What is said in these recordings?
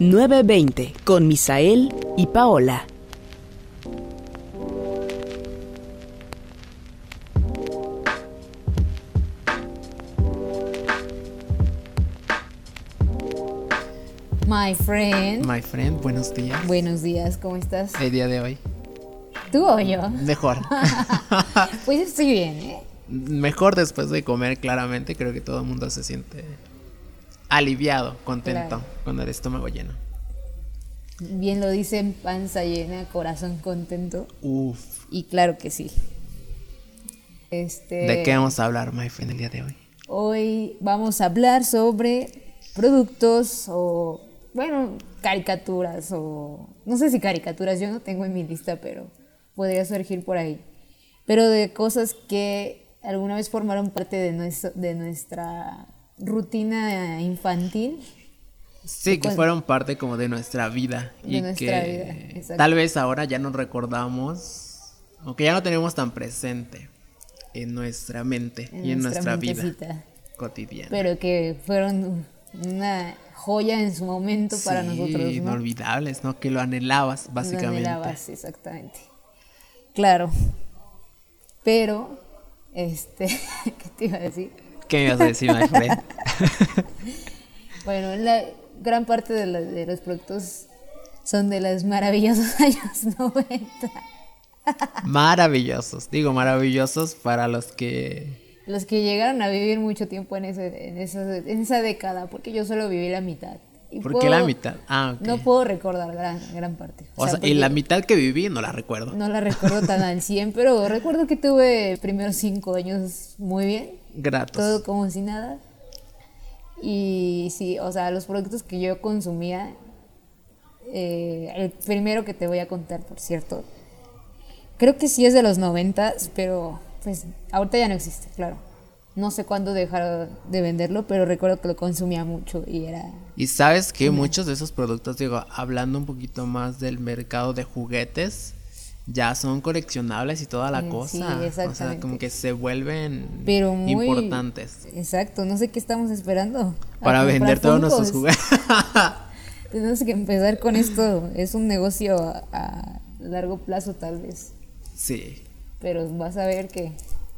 920 con Misael y Paola. My friend. My friend, buenos días. Buenos días, ¿cómo estás? El día de hoy. ¿Tú o yo? Mejor. pues estoy bien, ¿eh? Mejor después de comer, claramente. Creo que todo el mundo se siente aliviado, contento, con el estómago lleno. Bien lo dicen, panza llena, corazón contento. Uf. Y claro que sí. Este, ¿De qué vamos a hablar, my friend, el día de hoy? Hoy vamos a hablar sobre productos o, bueno, caricaturas o, no sé si caricaturas, yo no tengo en mi lista, pero podría surgir por ahí. Pero de cosas que alguna vez formaron parte de, nuestro, de nuestra rutina infantil. Sí, que fueron parte como de nuestra vida. De y nuestra que vida, tal vez ahora ya no recordamos, o que ya no tenemos tan presente en nuestra mente En y en nuestra vida cotidiana. Pero que fueron una joya en su momento para nosotros, ¿no? inolvidables, ¿no? Que lo anhelabas, Lo básicamente. anhelabas, exactamente. Claro. Pero, este, ¿qué te iba a decir? ¿Qué me ibas a decir? Bueno, la gran parte de, la- de los productos son de los maravillosos años 90. maravillosos. Digo, maravillosos para los que... Los que llegaron a vivir mucho tiempo en, ese, en, esa, en esa década, porque yo solo viví la mitad. Y ¿Por puedo- qué la mitad? Ah. No puedo recordar gran, gran parte. O sea, y la mitad que viví no la recuerdo. No la recuerdo tan al 100, pero recuerdo que tuve primeros cinco años muy bien. Gratos. todo como si nada. Y sí, o sea, los productos que yo consumía, eh, el primero que te voy a contar, por cierto, creo que sí es de los noventas, pero pues ahorita ya no existe, claro. No sé cuándo dejaron de venderlo, pero recuerdo que lo consumía mucho y era... Y sabes que muchos de esos productos, digo, hablando un poquito más del mercado de juguetes, ya son coleccionables y toda la Eh, cosa. sí, O sea, como que se vuelven Pero muy... importantes Exacto, no sé qué estamos esperando. para comprar vender todos nuestros juguetes. Tenemos que empezar con esto. Es un negocio a, a largo plazo tal vez, sí. pero vas a ver que,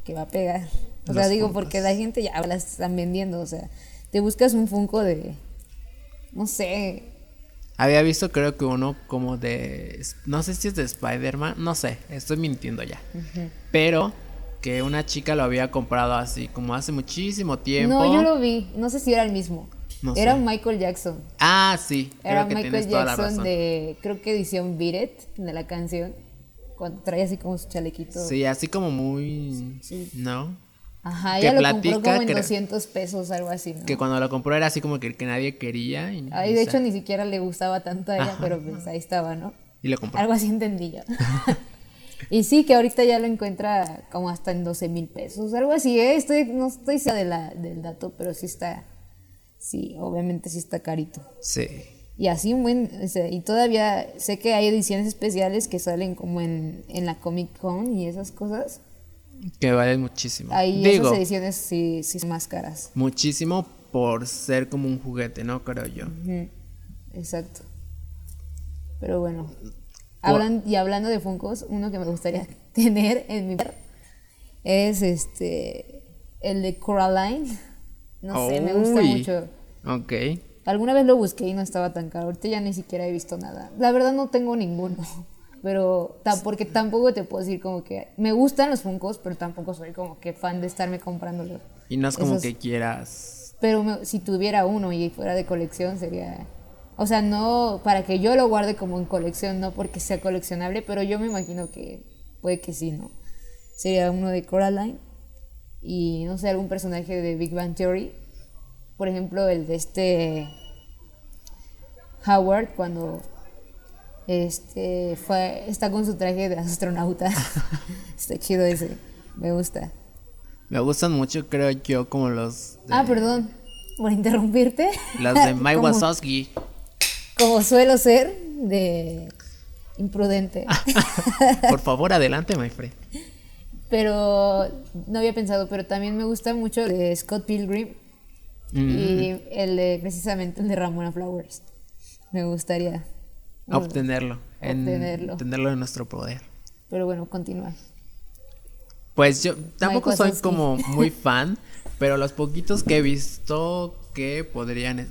que va a pegar. O sea, digo, Funkos. porque la gente ya las están vendiendo. O sea, te buscas un Funko de, no sé, Había visto creo que uno como de... No sé si es de Spider-Man, no sé, estoy mintiendo ya. Pero que una chica lo había comprado así como hace muchísimo tiempo. no, yo lo vi. No sé si era el mismo. No era sé. Michael Jackson. Ah, sí, Era creo que Michael tienes toda la Jackson razón. de, creo que edición Beat It, de la canción. Cuando trae así como su chalequito. Sí, así como muy... Sí. ¿No? Ajá, que ella lo compró como en creo- 200 pesos, algo así, ¿no? Que cuando lo compró era así como que, que nadie quería. Y, Ay, de hecho ni siquiera le gustaba tanto a ella, Ajá. pero pues ahí estaba, ¿no? Y lo compró. Algo así entendí yo. y sí, que ahorita ya lo encuentra como hasta en 12 mil pesos, algo así, ¿eh? Estoy, no estoy de la, del dato, pero sí está, sí, obviamente sí está carito. Sí. Y así, un buen, y todavía sé que hay ediciones especiales que salen como en, en la Comic Con y esas cosas. Que vale muchísimo. Ahí Digo, esas ediciones sí, sí son más caras. muchísimo por ser como un juguete, ¿no? Creo yo. Exacto. Pero bueno. Hablan, y hablando de Funkos, uno que me gustaría tener en mi es este el de Coraline. No sé, me gusta mucho. Ok. Alguna vez lo busqué y no estaba tan caro. Ahorita ya ni siquiera he visto nada. La verdad no tengo ninguno. Pero porque tampoco te puedo decir como que me gustan los Funkos, pero tampoco soy como que fan de estarme comprándolos. Y no es como Esos- que quieras. Pero me- si tuviera uno y fuera de colección sería... O sea, no para que yo lo guarde como en colección, no porque sea coleccionable, pero yo me imagino que puede que sí, ¿no? Sería uno de Coraline y no sé, algún personaje de Big Bang Theory. Por ejemplo, el de este Howard cuando este fue está con su traje de astronauta. está chido ese. Me gusta. Me gustan mucho, creo yo, como los. de- Ah, perdón por interrumpirte. Los de Mike Como- Wazowski. como suelo ser, de imprudente. Por favor, adelante, my friend. pero no había pensado, pero también me gusta mucho el de Scott Pilgrim Mm. y el de precisamente el de Ramona Flowers. Me gustaría. Obtenerlo. En, Obtenerlo. Tenerlo en nuestro poder. Pero bueno, continúa. Pues yo tampoco soy como muy fan, pero los poquitos que he visto que podrían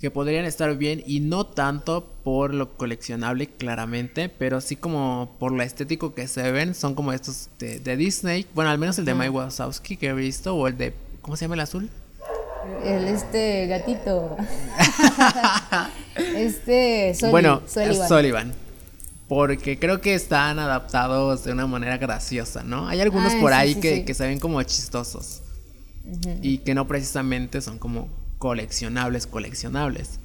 que podrían estar bien y no tanto por lo coleccionable claramente, pero sí como por lo estético que se ven, son como estos de, de Disney, bueno, al menos el de Mike Wazowski que he visto o el de ¿cómo se llama el azul? El este gatito. este Sully- bueno, Sullivan. Sullivan. Porque creo que están adaptados de una manera graciosa, ¿no? Hay algunos Ay, por sí, ahí sí, que, sí. que se ven como chistosos. Y que no precisamente son como coleccionables, coleccionables.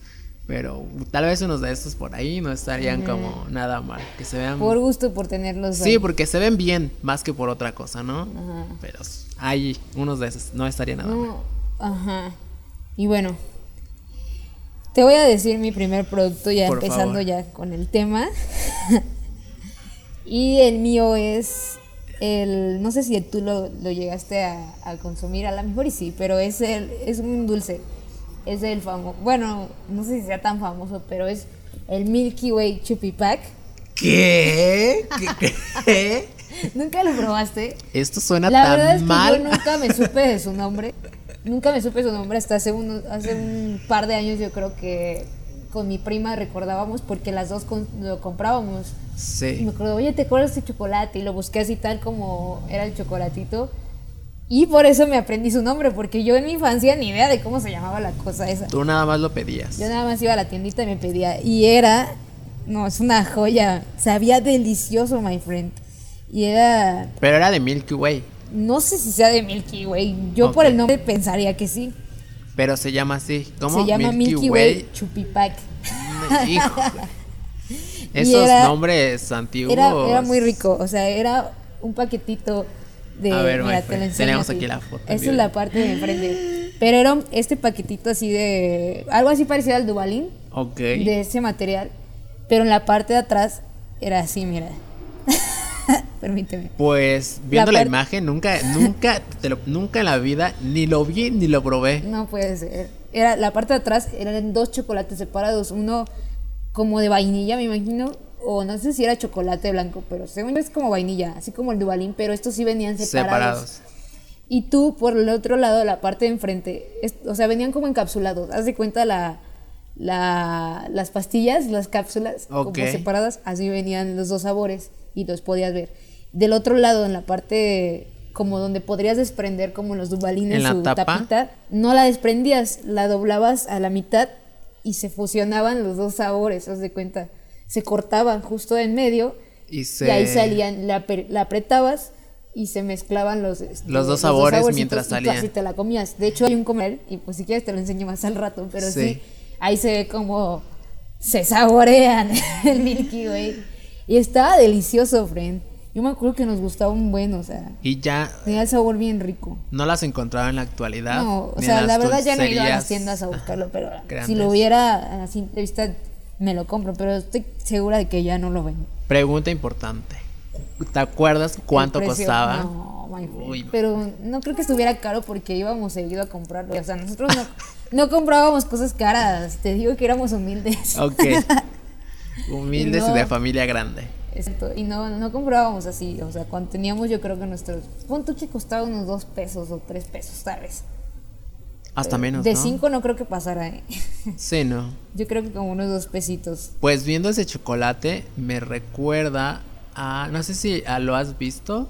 Pero tal vez unos de estos por ahí no estarían como nada mal. Que se vean... Por gusto por tenerlos Sí, ahí. porque se ven bien más que por otra cosa, ¿no? Pero hay unos de esos, no estaría nada mal. Ajá. Y bueno, te voy a decir mi primer producto ya Por empezando favor. ya con el tema. y el mío es el, no sé si tú lo, lo llegaste a, a consumir, a lo mejor y sí, pero es el, es un dulce. Es el famoso, bueno, no sé si sea tan famoso, pero es el Milky Way Chupi Pack. ¿Qué? ¿Qué? qué? ¿Nunca lo probaste? Esto suena La tan verdad es que mal. yo nunca me supe de su nombre. Nunca me supe su nombre hasta hace, hace un par de años yo creo que con mi prima recordábamos porque las dos con- lo comprábamos. Y Sí. me acuerdo, oye, ¿te acuerdas de este chocolate? Y lo busqué así tal como era el chocolatito. Y por eso me aprendí su nombre, porque yo en mi infancia ni idea de cómo se llamaba la cosa esa. Tú nada más lo pedías. Yo nada más iba a la tiendita y me pedía. Y era, no, es una joya. Sabía delicioso, my friend. Y era, Pero era de Milky Way. No sé si sea de Milky Way. Yo por el nombre pensaría que sí. Pero se llama así. ¿Cómo? Se llama Milky, Way Chupipac. Híjole. Esos era- nombres antiguos. Era, era muy rico. O sea, era un paquetito de. A ver, mira, te tenemos aquí la foto, Esta es la parte de enfrente. Pero era este paquetito así de. Algo así parecido al Dubalín. Ok. De ese material. Pero en la parte de atrás era así, mira. Permíteme. Pues viendo la, imagen, nunca, nunca, te lo- nunca en la vida ni lo vi ni lo probé. No puede ser. Era, la parte de atrás eran dos chocolates separados. Uno como de vainilla, me imagino. O no sé si era chocolate blanco, pero según yo es como vainilla, así como el Dubalín, pero estos sí venían separados. Separados. Y tú, por el otro lado, la parte de enfrente, es- o sea, venían como encapsulados. Haz de cuenta la, la- las pastillas, las cápsulas, como separadas, así venían los dos sabores y los podías ver. Del otro lado, en la parte como donde podrías desprender como los dubalines ¿En la su tapa? tapita, no la desprendías, la doblabas a la mitad y se fusionaban los dos sabores, haz de cuenta. Se cortaban justo en medio Y se. y ahí salían, la, la apretabas y se mezclaban los, este, Los dos sabores saborcitos mientras y tú salían. así te la comías. De hecho, hay un comer, y pues si quieres te lo enseño más al rato, pero sí, Sí. ahí se ve como se saborean el Milky Way. Y estaba delicioso, friend. Yo me acuerdo que nos gustaba un buen, o sea, Y ya tenía el sabor bien rico. no las encontraba en la actualidad. No, o sea, la verdad ya no he ido a las tiendas a buscarlo, pero si lo hubiera a simple vista me lo compro, pero estoy segura de que ya no lo venden. Pregunta importante. ¿Te acuerdas cuánto costaba? No, my. Uy. Pero no creo que estuviera caro porque íbamos seguido a comprarlo. O sea, nosotros no, no comprábamos cosas caras. Te digo que éramos humildes. Ok. Humildes y de familia grande. Exacto, Y no, no comprábamos así. O sea, cuando teníamos, yo creo que nuestros. Punto que costaba unos dos pesos o tres pesos, tal vez. Hasta menos. De ¿no? cinco no creo que pasara. ¿eh? Sí, no. Yo creo que como unos dos pesitos. Pues viendo ese chocolate me recuerda a, no sé si lo has visto,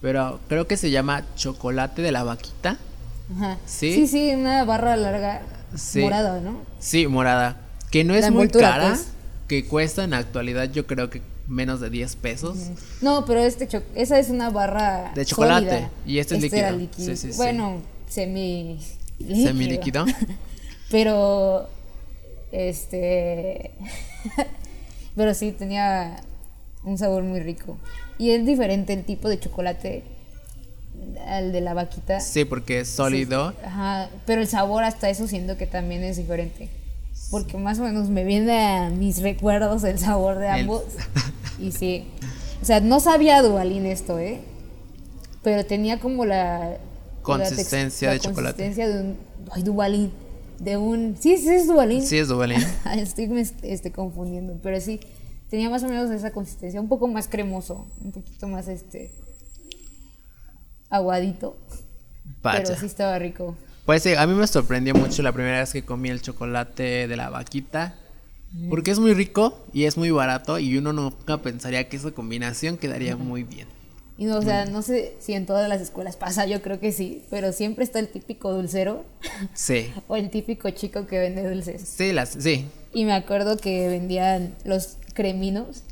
pero creo que se llama chocolate de la vaquita. Ajá. ¿Sí? Sí, sí, una barra larga Sí. morada, ¿no? Sí, morada. Que no es muy cara, pues. que cuesta en la actualidad yo creo que menos de 10 pesos. No, pero este cho- esa es una barra De chocolate, sólida. y este es era líquido. líquido. Sí, sí, sí. Bueno, semi Semilíquido. pero este pero sí tenía un sabor muy rico. Y es diferente el tipo de chocolate al de la vaquita. Sí, porque es sólido. Ajá, pero el sabor hasta eso siento que también es diferente. Porque más o menos me viene a mis recuerdos el sabor de El- ambos. Y sí. O sea, no sabía Dubalín esto, ¿eh? Pero tenía como la... Consistencia la de chocolate. consistencia de un... Ay, Dubalín. de un... Sí, sí es Dubalín. Sí, es Dubalín. Estoy me este, confundiendo, pero sí, tenía más o menos esa consistencia, un poco más cremoso, un poquito más este aguadito. Pero sí estaba rico. Pues sí, a mí me sorprendió mucho la primera vez que comí el chocolate de la vaquita. Porque es muy rico y es muy barato y uno nunca pensaría que esa combinación quedaría muy bien. Y no, o sea, no sé si en todas las escuelas pasa, yo creo que sí, pero siempre está el típico dulcero Sí. o el típico chico que vende dulces. Sí, las, sí. Y me acuerdo que vendían los creminos.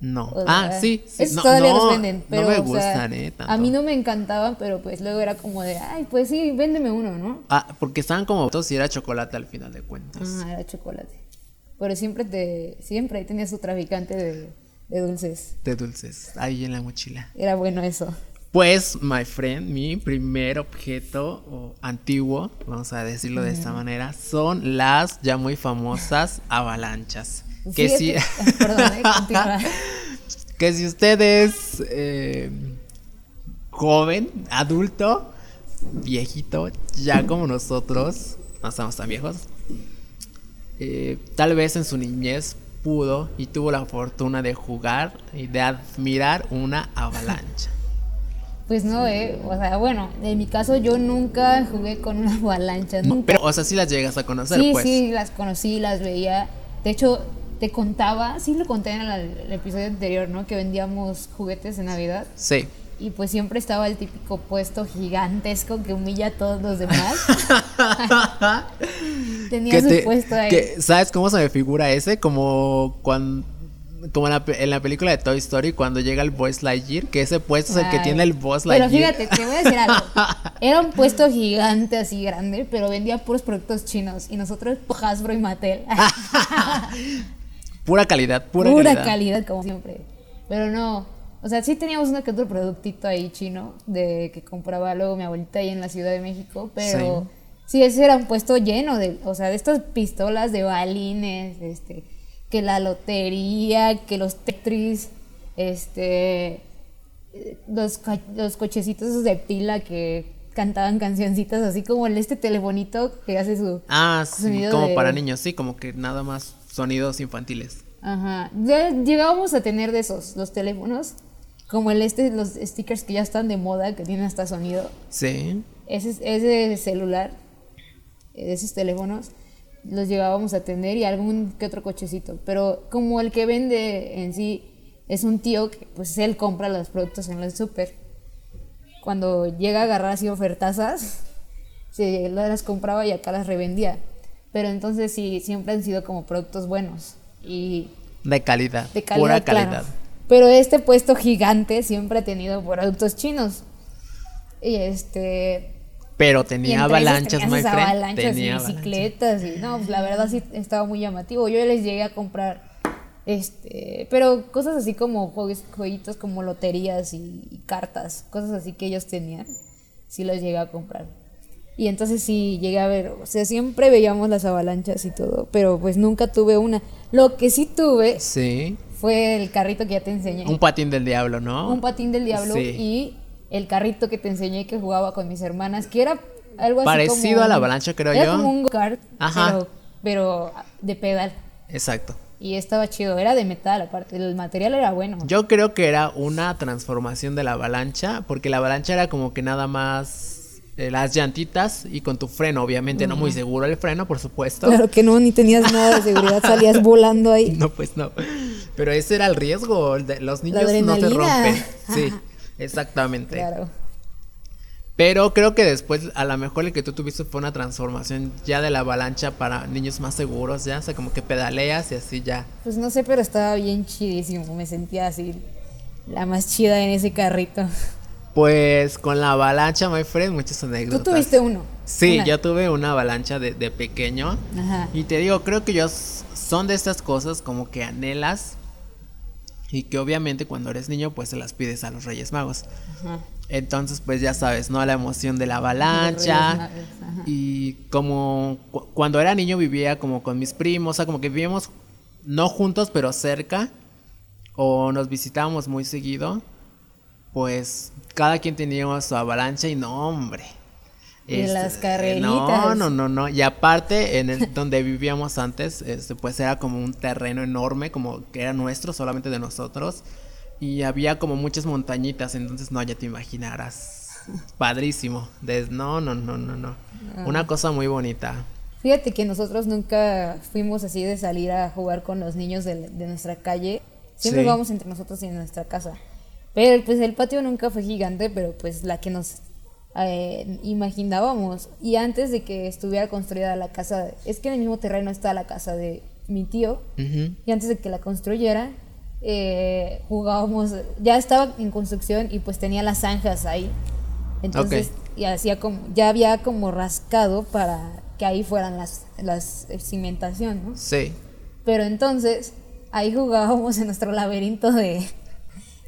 No. o ah, sí. sí. esos No, todavía no, los venden, pero no me o sea, gustan, a mí no me encantaban, pero pues luego era como de, ay, pues sí, véndeme uno, ¿no? Ah, porque estaban como todos y era chocolate al final de cuentas. Ah, era chocolate. Pero siempre te, siempre ahí tenías tu traficante de, de dulces. De dulces, ahí en la mochila. Era bueno eso. Pues, my friend, mi primer objeto o, antiguo, vamos a decirlo de esta manera, son las ya muy famosas avalanchas. Que si, Perdón, eh, que si usted es eh, joven, adulto, viejito, ya como nosotros, no estamos tan viejos, eh, tal vez en su niñez pudo y tuvo la fortuna de jugar y de admirar una avalancha. Pues no, eh. O sea, bueno, en mi caso yo nunca jugué con una avalancha. Nunca. Pero, o sea, sí las llegas a conocer, sí, pues. sí, las conocí, las veía. De hecho, te contaba, sí lo conté en el, el episodio anterior, ¿no? Que vendíamos juguetes de Navidad. Sí. Y pues siempre estaba el típico puesto gigantesco que humilla a todos los demás. Tenía su te- puesto ahí. que- ¿Sabes cómo se me figura ese? Como cuando. Como en la, pe- en la película de Toy Story, cuando llega el Buzz Lightyear, que ese puesto es el que Ay. tiene el Buzz Pero Lightyear. fíjate, te voy a decir algo. Era un puesto gigante, así grande, pero vendía puros productos chinos. Y nosotros, Hasbro y Mattel. Pura calidad, pura, Pura, calidad. calidad. como siempre. Pero no. O sea, sí teníamos uno que otro productito ahí chino de que compraba luego mi abuelita ahí en la Ciudad de México, pero sí, ese era un puesto lleno de, o sea, de estas pistolas de balines, este, que la lotería, que los Tetris, este, los, los cochecitos esos de pila que cantaban cancioncitas así como el este telefonito que hace su Ah, sí, sonido como de- para niños, sí, como que nada más sonidos infantiles. Ajá. Ya llegábamos a tener de esos, los teléfonos, como el este, los stickers que ya están de moda, que tienen hasta sonido. Sí. Ese, ese celular, eh, esos teléfonos, los llegábamos a tener y algún que otro cochecito. Pero como el que vende en sí es un tío, que pues él compra los productos en el súper. Cuando llega a agarrar así ofertazas, se las compraba y acá las revendía. Pero entonces sí, siempre han sido como productos buenos. Y De calidad. de calidad, pura claro. calidad. Pero este puesto gigante siempre ha tenido productos chinos. Y este. Pero tenía avalanchas, my friend. avalanchas tenía y avalanchas. bicicletas. Y no, pues, la verdad sí estaba muy llamativo. Yo les llegué a comprar. Este, pero cosas así como juegues- jueguitos como loterías y, y cartas, cosas así que ellos tenían, sí los llegué a comprar. Y entonces sí llegué a ver, o sea, siempre veíamos las avalanchas y todo, pero pues nunca tuve una. Lo que sí tuve Sí. Fue el carrito que ya te enseñé. Un patín del diablo, ¿no? Un patín del diablo Sí. y el carrito que te enseñé que jugaba con mis hermanas, que era algo así Parecido como a la avalancha, creo era yo. como un Ajá. pero, pero de pedal. Exacto. Y estaba chido, era de metal aparte, el material era bueno. Yo creo que era una transformación de la avalancha, porque la avalancha era como que nada más las llantitas y con tu freno, obviamente, no muy seguro el freno, por supuesto. Claro que no, ni tenías nada de seguridad, salías volando ahí. No, pues no. Pero ese era el riesgo. Los niños no te adrenalina. rompen. Sí, exactamente. Claro. Pero creo que después, a lo mejor el que tú tuviste fue una transformación ya de la avalancha para niños más seguros, ya. O sea, como que pedaleas y así ya. Pues no sé, pero estaba bien chidísimo, me sentía así la más chida en ese carrito. Pues con la avalancha, my friend, muchas Tú anécdotas. tuviste uno. Sí, Una. yo tuve una avalancha de, de pequeño. Ajá. Y te digo, creo que yo son de estas cosas como que anhelas y que obviamente cuando eres niño pues se las pides a los Reyes Magos. Ajá. Entonces pues ya sabes, ¿no? La emoción de la avalancha. Magos. Y como cu- cuando era niño vivía como con mis primos, o sea, como que vivíamos no juntos pero cerca o nos visitábamos muy seguido. Pues cada quien tenía su avalancha y no, hombre. Y Este, las carreritas. No, no, no, no. Y aparte, en el donde vivíamos antes, este, pues era como un terreno enorme, como que era nuestro, solamente de nosotros. Y había como muchas montañitas, entonces no, ya te imaginarás. Padrísimo. Des- no, no, no, no, no. Ah. Una cosa muy bonita. Fíjate que nosotros nunca fuimos así de salir a jugar con los niños de, de nuestra calle. Siempre Sí. jugamos entre nosotros y en nuestra casa. Pero pues el patio nunca fue gigante, pero pues la que nos eh, imaginábamos. Y antes de que estuviera construida la casa, es que en el mismo terreno está la casa de mi tío. Y antes de que la construyera, eh, jugábamos, ya estaba en construcción y pues tenía las zanjas ahí. Entonces, y hacía como, ya había como rascado para que ahí fueran las, las cimentación, ¿no? Sí. Pero entonces, ahí jugábamos en nuestro laberinto de,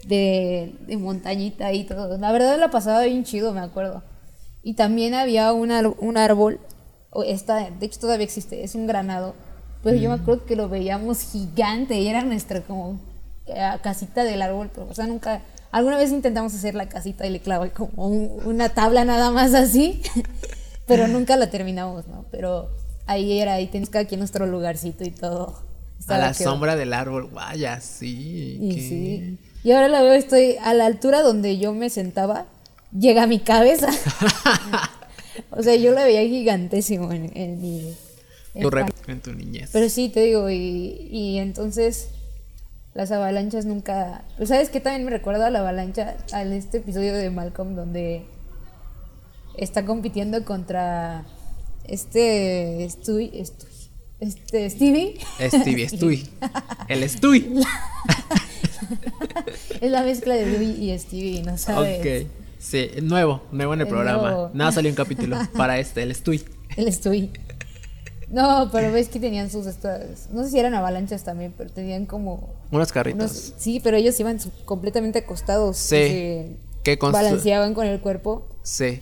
de, de montañita y todo. La verdad la pasaba bien chido, me acuerdo. Y también había un, un árbol, esta, de hecho todavía existe, es un granado. Pero yo me acuerdo que lo veíamos gigante y era nuestra como eh, casita del árbol, pero o sea, nunca... Alguna vez intentamos hacer la casita y le clavé como un- una tabla nada más así, pero nunca la terminamos, ¿no? Pero ahí era, ahí teníamos cada quien nuestro lugarcito y todo. A la sombra del árbol, vaya, sí. Y qué- sí. Y ahora la veo, estoy a la altura donde yo me sentaba, llega mi cabeza. o sea, yo la veía gigantísimo en, en mi... en Tu rep- en tu niñez. Pero sí, te digo, y, y entonces las avalanchas nunca... Pues sabes qué también me recuerda a la avalancha, a este episodio de Malcolm donde está compitiendo contra este Stewie, Stewie, este Stevie. Stevie, Stewie. El Stewie. Es la mezcla de Louis y Stevie, ¿no sabes? Ok. Sí, nuevo, nuevo en el El programa. nuevo. Nada salió un capítulo para este, el Stewie. El Stewie. No, pero ves que tenían sus estas, no sé si eran avalanchas también, pero tenían como Unos carritos. unos, sí, pero ellos iban completamente acostados, Sí, que constru- balanceaban con el cuerpo, Sí.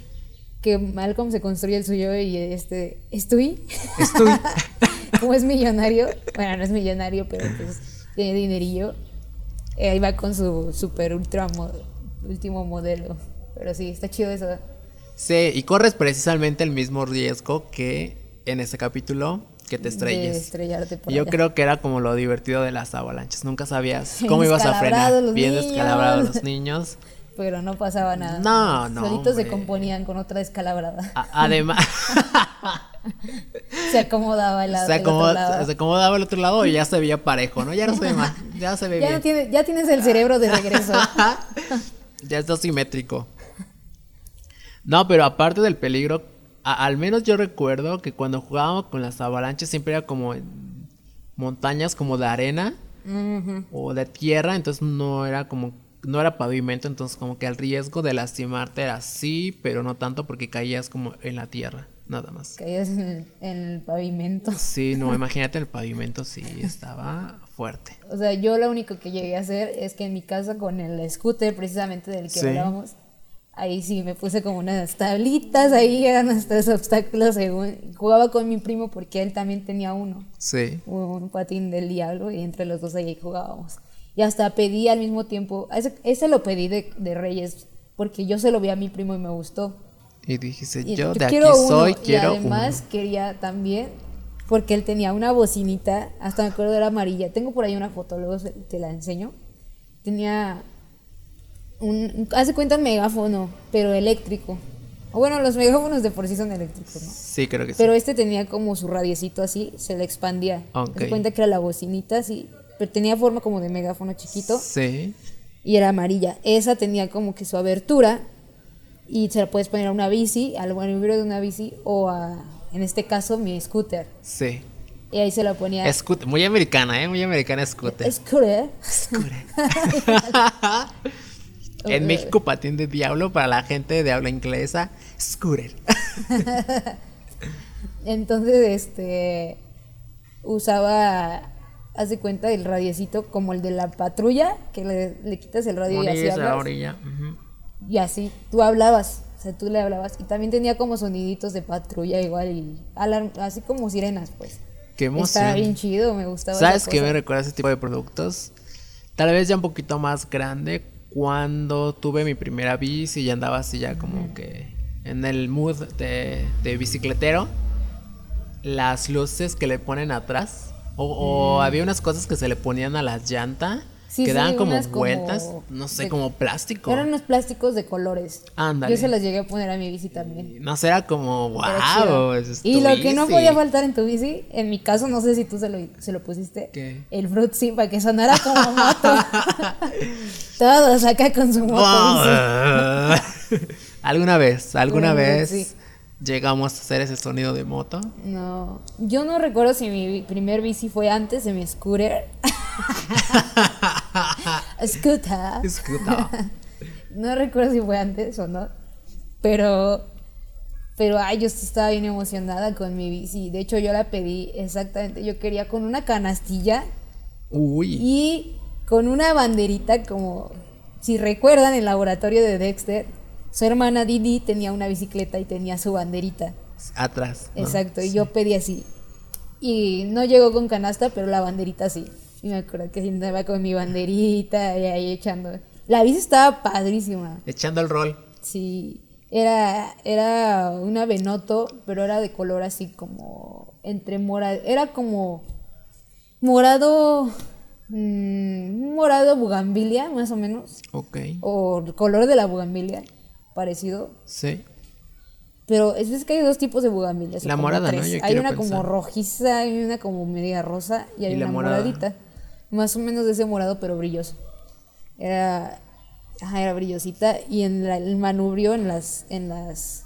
que Malcolm se construye el suyo y este Stewie, Stewie. como es millonario, bueno, no es millonario, pero pues tiene dinerillo, ahí va con su super ultra mo- último modelo, pero sí, está chido eso. sí, y corres precisamente el mismo riesgo que en este capítulo que te De estrelles. estrellarte por yo allá. creo que era como lo divertido de las avalanchas. Nunca sabías cómo ibas a frenar. los Bien niños. descalabrados los niños. Pero no pasaba nada. No, no, Solitos se componían con otra descalabrada. A- además, Se acomodaba el, se, el otro lado. se acomodaba el otro lado y ya se veía parejo, ¿no? Ya no se ve mal. Ya se ve Ya, bien. tiene, ya tienes el cerebro de regreso. ya está simétrico. No, pero aparte del peligro, a- al menos yo recuerdo que cuando jugábamos con las avalanchas siempre era como en montañas como de arena o de tierra, entonces no era como no era pavimento, entonces como que el riesgo de lastimarte era sí, pero no tanto porque caías como en la tierra, nada más. Caías en el, en el pavimento. Sí, no, imagínate el pavimento sí estaba fuerte. O sea, yo lo único que llegué a hacer es que en mi casa con el scooter precisamente del que Sí. hablábamos, ahí sí me puse como unas tablitas, ahí eran nuestros obstáculos según. Jugaba con mi primo porque él también tenía uno. Sí. un patín del diablo y entre los dos ahí jugábamos. Y hasta pedí al mismo tiempo, ese, ese lo pedí de, de Reyes porque yo se lo vi a mi primo y me gustó. Y dijiste, Y yo de aquí uno, soy, y quiero además uno. quería también porque él tenía una bocinita, hasta me acuerdo era amarilla. Tengo por ahí una foto, luego te la enseño. Tenía un, hace cuenta un megáfono, pero eléctrico. O bueno, los megáfonos de por sí son eléctricos, ¿no? Sí, creo que sí. Pero este tenía como su radiecito así, se le expandía. Ok. Se cuenta que era la bocinita así, pero tenía forma como de megáfono chiquito Sí. y era amarilla. Esa tenía como que su abertura y se la puedes poner a una bici, al manubrio de una bici o a, en este caso, mi scooter. Sí. Y ahí se la ponía. Scooter, muy americana, ¿eh? Muy americana scooter. Scooter. Scooter. en México, patín de diablo para la gente de habla inglesa. Scooter. Entonces, este. Usaba. Haz de cuenta el radiecito como el de la patrulla, que le, le quitas el radio y así a la hablas. orilla. ujú. Y así, tú hablabas, o sea, tú le hablabas. Y también tenía como soniditos de patrulla igual y alarm- así como sirenas, pues. Qué Estaba emoción. bien chido, me gustaba. ¿Sabes qué me recuerda a ese tipo de productos? Tal vez ya un poquito más grande cuando tuve mi primera bici y andaba así ya como que en el mood de, de bicicletero, las luces que le ponen atrás. O, o había unas cosas que se le ponían a las llantas. Sí, que sí, daban como vueltas, no sé, de- como plástico. Eran unos plásticos de colores. Ándale. Yo se los llegué a poner a mi bici también. No sé, era como, wow. chido. esa es Y lo que no bici". podía faltar en tu bici, en mi caso, no sé si tú se lo, se lo pusiste. ¿Qué? El fruit sí, para que sonara como moto. Todos acá con su moto. alguna vez, alguna vez sí. llegamos a hacer ese sonido de moto. No, yo no recuerdo si mi primer bici fue antes de mi scooter. Scooter. Escuta. No recuerdo si fue antes o no. Pero, pero, ay, yo estaba bien emocionada con mi bici. De hecho, yo la pedí exactamente. Yo quería con una canastilla Uy. y con una banderita como, si recuerdan, el laboratorio de Dexter, su hermana Didi tenía una bicicleta y tenía su banderita. Atrás. ¿no? Exacto, y yo pedí así. Y no llegó con canasta, pero la banderita sí. Y me acuerdo que andaba con mi banderita y ahí echando. La bici estaba padrísima. Echando el rol. Sí, era, era una Venoto, pero era de color así como entre morado. Era como morado, mm, morado bugambilia, más o menos. Ok. O el color de la bugambilia, parecido. Sí. Pero es, es que hay dos tipos de bugambilias. o La morada, ¿no? Yo hay una como rojiza, hay una como media rosa y hay Y una moradita. Más o menos de ese morado, pero brilloso. Era, ajá, era brillosita. Y en la- el manubrio, en las, en las,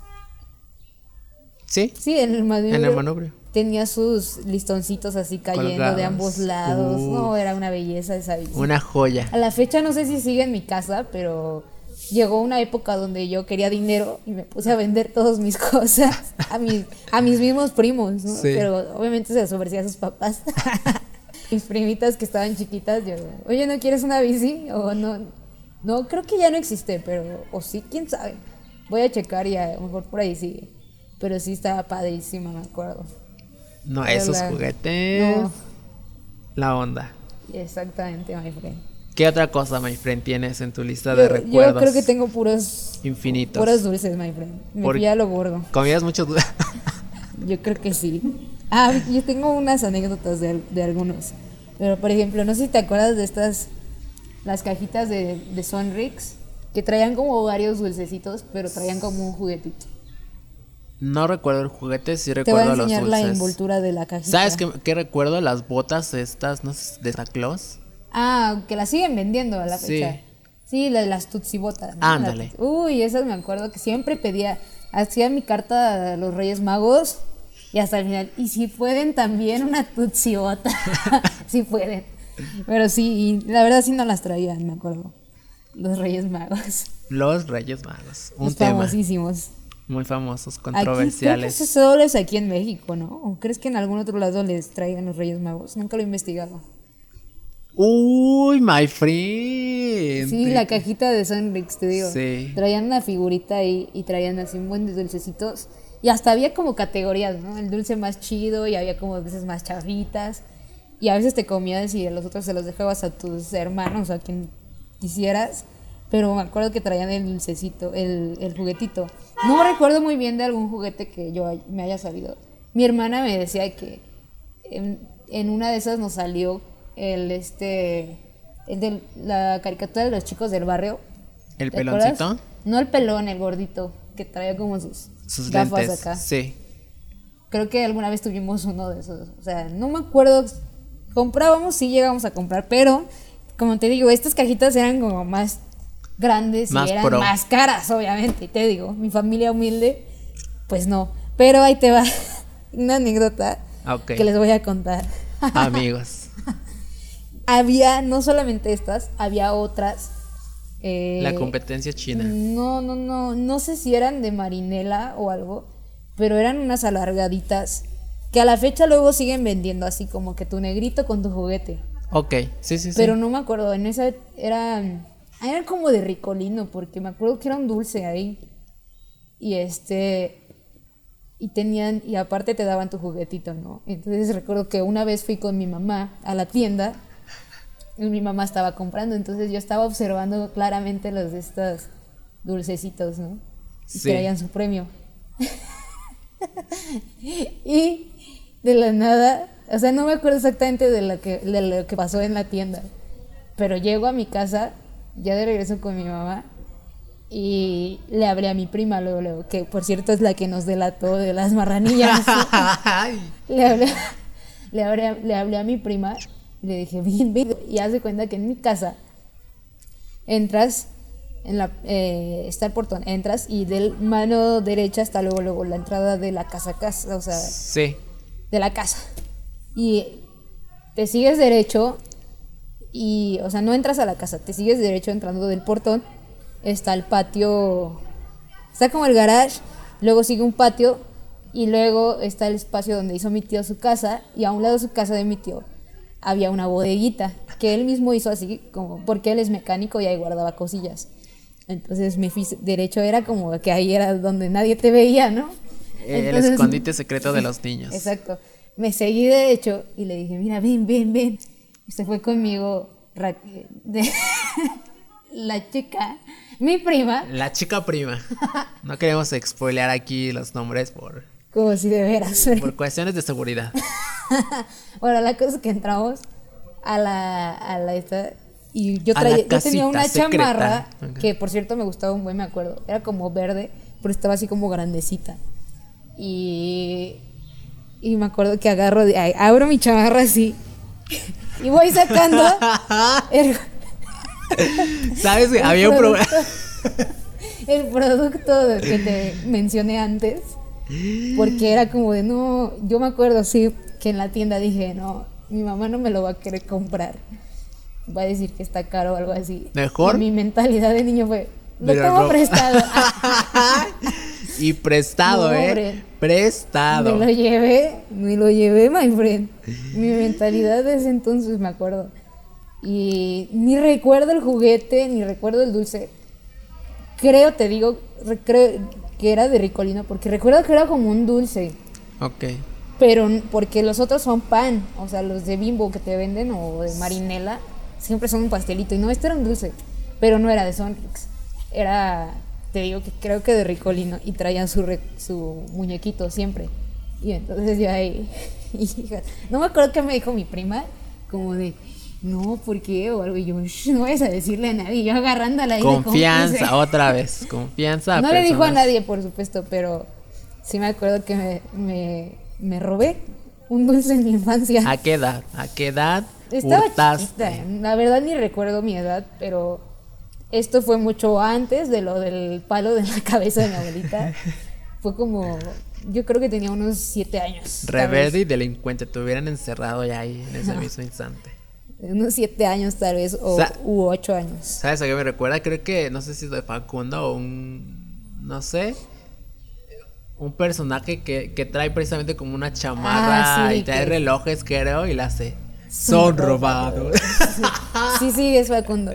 Sí. sí, en el manubrio. En el manubrio. Tenía sus listoncitos así cayendo de ambos lados. Uh. No, era una belleza esa bici. Una joya. A la fecha no sé si sigue en mi casa, pero llegó una época donde yo quería dinero y me puse a vender todas mis cosas a mis, a mis mismos primos, ¿no? Sí. Pero obviamente se las ofrecía a sus papás. mis primitas que estaban chiquitas, yo, oye, ¿no quieres una bici? O no, no, creo que ya no existe, pero, o sí, quién sabe. Voy a checar y a lo mejor por ahí sigue. Pero sí estaba padrísima, me acuerdo. No, Pero esos la- juguetes. No. La onda. Exactamente, my friend. ¿Qué otra cosa, my friend, tienes en tu lista Yo, de yo recuerdos? creo que tengo puros infinitos. Puros dulces, my friend. Me fui a lo gordo. ¿Comías muchos du- Yo creo que sí. Ah, yo tengo unas anécdotas de, de algunos. Pero, por ejemplo, no sé si te acuerdas de estas, las cajitas de, de Sonrix, que traían como varios dulcecitos, pero traían como un juguetito. No recuerdo el juguete, sí Te voy a recuerdo los enseñar la dulces. envoltura de la cajita. ¿Sabes qué, qué recuerdo? Las botas estas, no sé, de Santa Claus. Ah, que las siguen vendiendo a la Sí. fecha. Sí, la de las tutsibotas. Ándale. Uy, esas me acuerdo que siempre pedía, hacía mi carta a los Reyes Magos y hasta el final, y si pueden también una tutsibota. si pueden. Pero sí, y la verdad sí no las traían, me acuerdo. Los Reyes Magos. Los Reyes Magos. Un Los tema famosísimos. muy famosos, Aquí, creo que controversiales. solo es aquí en México, ¿no? ¿O crees que en algún otro lado les traigan los Reyes Magos? Nunca lo he investigado. Uy, my friend. Sí, la cajita de Sonrix, te digo. Sí. Traían una figurita ahí y traían así un buen de dulcecitos. Y hasta había como categorías, ¿no? El dulce más chido y había como dulces más chavitas. Y a veces te comías y a los otros se los dejabas a tus hermanos a quien quisieras. Pero me acuerdo que traían el dulcecito, el, el juguetito. No recuerdo muy bien de algún juguete que yo me haya sabido. Mi hermana me decía que en, en una de esas nos salió el este el de la caricatura de los chicos del barrio. ¿El peloncito? No el pelón, el gordito, que traía como sus, Sus gafas lentes. acá. Sí. Creo que alguna vez tuvimos uno de esos. O sea, no me acuerdo. Comprábamos, sí llegamos a comprar, pero como te digo, estas cajitas eran como más grandes Más y eran pro. más caras, obviamente. Te digo, mi familia humilde, pues no. Pero ahí te va una anécdota Ah, que les voy a contar. Amigos. había no solamente estas, había otras. Eh, La competencia china. No, no, no, no sé si eran de marinela o algo, pero eran unas alargaditas que a la fecha luego siguen vendiendo así como que tu negrito con tu juguete. Ok, sí, sí, sí. Pero no me acuerdo, en esa eran eran como de ricolino porque me acuerdo que era un dulce ahí. Y este y tenían y aparte te daban tu juguetito, ¿no? Entonces recuerdo que una vez fui con mi mamá a la tienda y mi mamá estaba comprando, entonces yo estaba observando claramente los de estos dulcecitos, ¿no? y Sí. traían su premio. y de la nada, o sea, no me acuerdo exactamente de lo que, de lo que pasó en la tienda, pero llego a mi casa, ya de regreso con mi mamá, y le hablé a mi prima luego, luego, que por cierto es la que nos delató de las marranillas. Le, hablé, le, hablé, le hablé a mi prima y le dije, ven, ven, y haz de cuenta que en mi casa entras, en la, eh, está el portón, entras y del mano derecha está luego, luego la entrada de la casa, casa, o sea, Sí. de la casa. Y te sigues derecho y, o sea, no entras a la casa, te sigues derecho entrando del portón, está el patio, está como el garage, luego sigue un patio y luego está el espacio donde hizo mi tío su casa y a un lado su casa de mi tío había una bodeguita que él mismo hizo así, como porque él es mecánico y ahí guardaba cosillas. Entonces fui derecho, era como que ahí era donde nadie te veía, ¿no? El Entonces- escondite secreto de los niños. Exacto. Me seguí derecho y le dije, mira, ven, ven, ven. Y se fue conmigo Ra- de- la chica, mi prima, La chica prima. No queremos spoilear aquí los nombres por, como si de veras. por cuestiones de seguridad. bueno, la cosa es que entramos a la, a la esta y yo, traía, yo tenía una secreta. chamarra que por cierto me gustaba un buen, me acuerdo. Era como verde, pero estaba así como grandecita. Y, y me acuerdo que agarro, ay, abro mi chamarra así y voy sacando el, ¿Sabes? el Había un producto- el producto que te mencioné antes. Porque era como de no, yo me acuerdo sí que en la tienda dije, no, mi mamá no me lo va a querer comprar. Va a decir que está caro o algo así. Mejor. Y mi mentalidad de niño fue, lo Mira, no. prestado. y prestado, No, ¿eh? Prestado. Me lo llevé, me lo llevé, my friend. Mi mentalidad de ese entonces me acuerdo. Y ni recuerdo el juguete, ni recuerdo el dulce. Creo, te digo, re- creo que era de Ricolino, porque recuerdo que era como un dulce. Ok. Pero porque los otros son pan, o sea, los de bimbo que te venden o de marinela, siempre son un pastelito. Y no, este era un dulce, pero no era de Sonrix. Era, te digo que creo que de Ricolino y traían su, re- su muñequito siempre. Y entonces yo ahí, hija, no me acuerdo qué me dijo mi prima, como de, no, ¿por qué? O algo, y yo, "Shh, no vayas a decirle a nadie, yo agarrándola. Confianza, otra vez. Confianza. No le dijo a nadie, por supuesto, pero sí me acuerdo que me, me, me robé un dulce en mi infancia. ¿A qué edad? ¿A qué edad Estaba chiquita, la verdad ni recuerdo mi edad, pero esto fue mucho antes de lo del palo de la cabeza de mi abuelita. Fue como, yo creo que tenía unos siete años. Rebelde y delincuente. Te hubieran encerrado ya ahí en ese mismo instante. Unos siete años tal vez, o, u ocho años. ¿Sabes a qué me recuerda? Creo que, no sé si es de Facundo o un. No sé. Un personaje que, que trae precisamente como una chamarra Ah, sí, y trae que- relojes, creo, y la hace. Son robados. Sí, sí, es Facundo.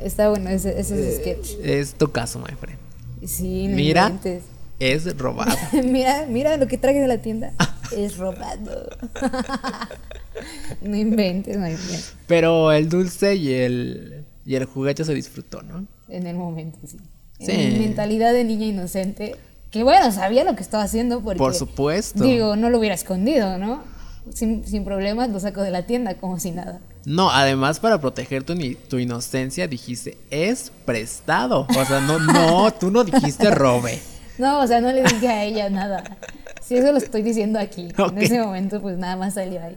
Está bueno ese, ese sketch. es tu caso, my friend. Sí, no Mira, inventes. es robado. mira, mira lo que traje de la tienda. Es robado. no inventes, inventes. Pero el dulce y el, y el juguete se disfrutó, ¿no? En el momento, sí. Sí. En mi mentalidad de niña inocente. Que bueno, sabía lo que estaba haciendo porque... Por supuesto. Digo, no lo hubiera escondido, ¿no? Sin, sin problemas lo saco de la tienda como si nada. No, además para proteger tu, ni- tu inocencia dijiste, es prestado. O sea, no, no, tú no dijiste robe. No, o sea, no le dije a ella nada. Si eso lo estoy diciendo aquí. En ese momento, pues nada más salió ahí.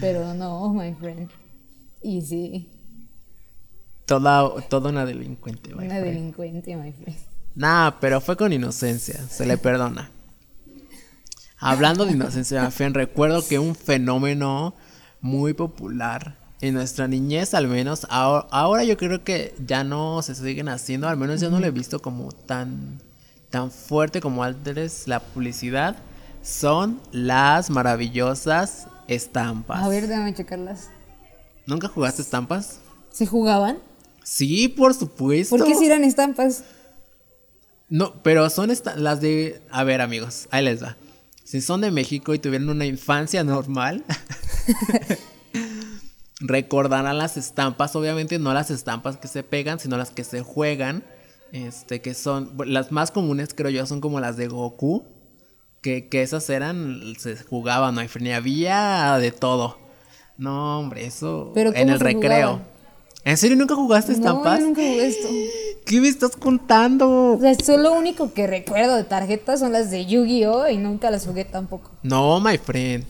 Pero no, my friend. Y sí, Toda, toda una delincuente, my una friend. delincuente, my friend. Nah, pero fue con inocencia, se le perdona. Hablando de inocencia, recuerdo que un fenómeno muy popular en nuestra niñez, al menos, ahora, ahora yo creo que ya no se siguen haciendo, al menos yo no lo he visto como tan, tan fuerte como antes la publicidad, son las maravillosas estampas. A ver, déjame checarlas. ¿Nunca jugaste estampas? ¿Se jugaban? Sí, por supuesto. ¿Por qué si eran estampas? No, pero son esta- las de... A ver, amigos, ahí les va. Si son de México y tuvieron una infancia normal, recordarán las estampas, obviamente no las estampas que se pegan, sino las que se juegan Este, que son, las más comunes creo yo son como las de Goku. Que, que esas eran, se jugaban, no hay había de todo. No, hombre, eso ¿Pero en el recreo. jugaban? ¿En serio nunca jugaste No, estampas? yo nunca jugué esto. ¿Qué me estás contando? O sea, eso lo único que recuerdo de tarjetas son las de Yu-Gi-Oh! y nunca las jugué tampoco. No, my friend.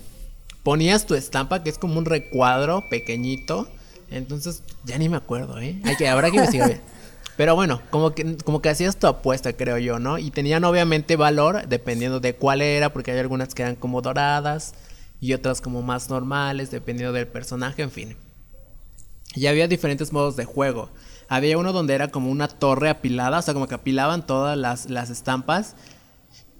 Ponías tu estampa, que es como un recuadro pequeñito. Entonces, ya ni me acuerdo, ¿eh? Hay que, habrá que investigar bien. Pero bueno, como que, como que hacías tu apuesta, creo yo, ¿no? Y tenían obviamente valor dependiendo de cuál era, porque hay algunas que eran como doradas y otras como más normales, dependiendo del personaje, en fin. Y había diferentes modos de juego. Había uno donde era como una torre apilada, o sea, como que apilaban todas las, las estampas.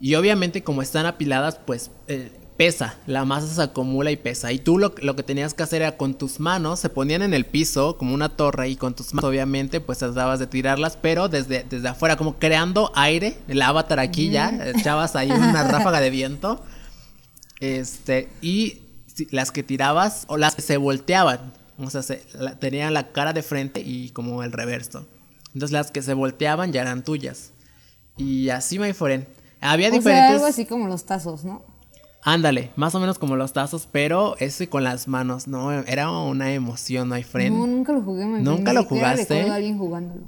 Y obviamente como están apiladas, pues eh, pesa, la masa se acumula y pesa. Y tú lo, lo que tenías que hacer era con tus manos, se ponían en el piso como una torre y con tus manos obviamente pues tratabas de tirarlas, pero desde, desde afuera, como creando aire, el avatar aquí ya, echabas ahí una ráfaga de viento. Este, y las que tirabas o las que se volteaban, o sea, se, la- tenían la cara de frente y como el reverso. Entonces las que se volteaban ya eran tuyas. Y así, my friend. Había O sea, diferentes... algo así como los tazos, ¿no? Ándale, más o menos como los tazos, pero ese con las manos, no, era una emoción, my friend. No, nunca lo jugué, my ¿Nunca lo jugaste? recuerdo a alguien jugándolo.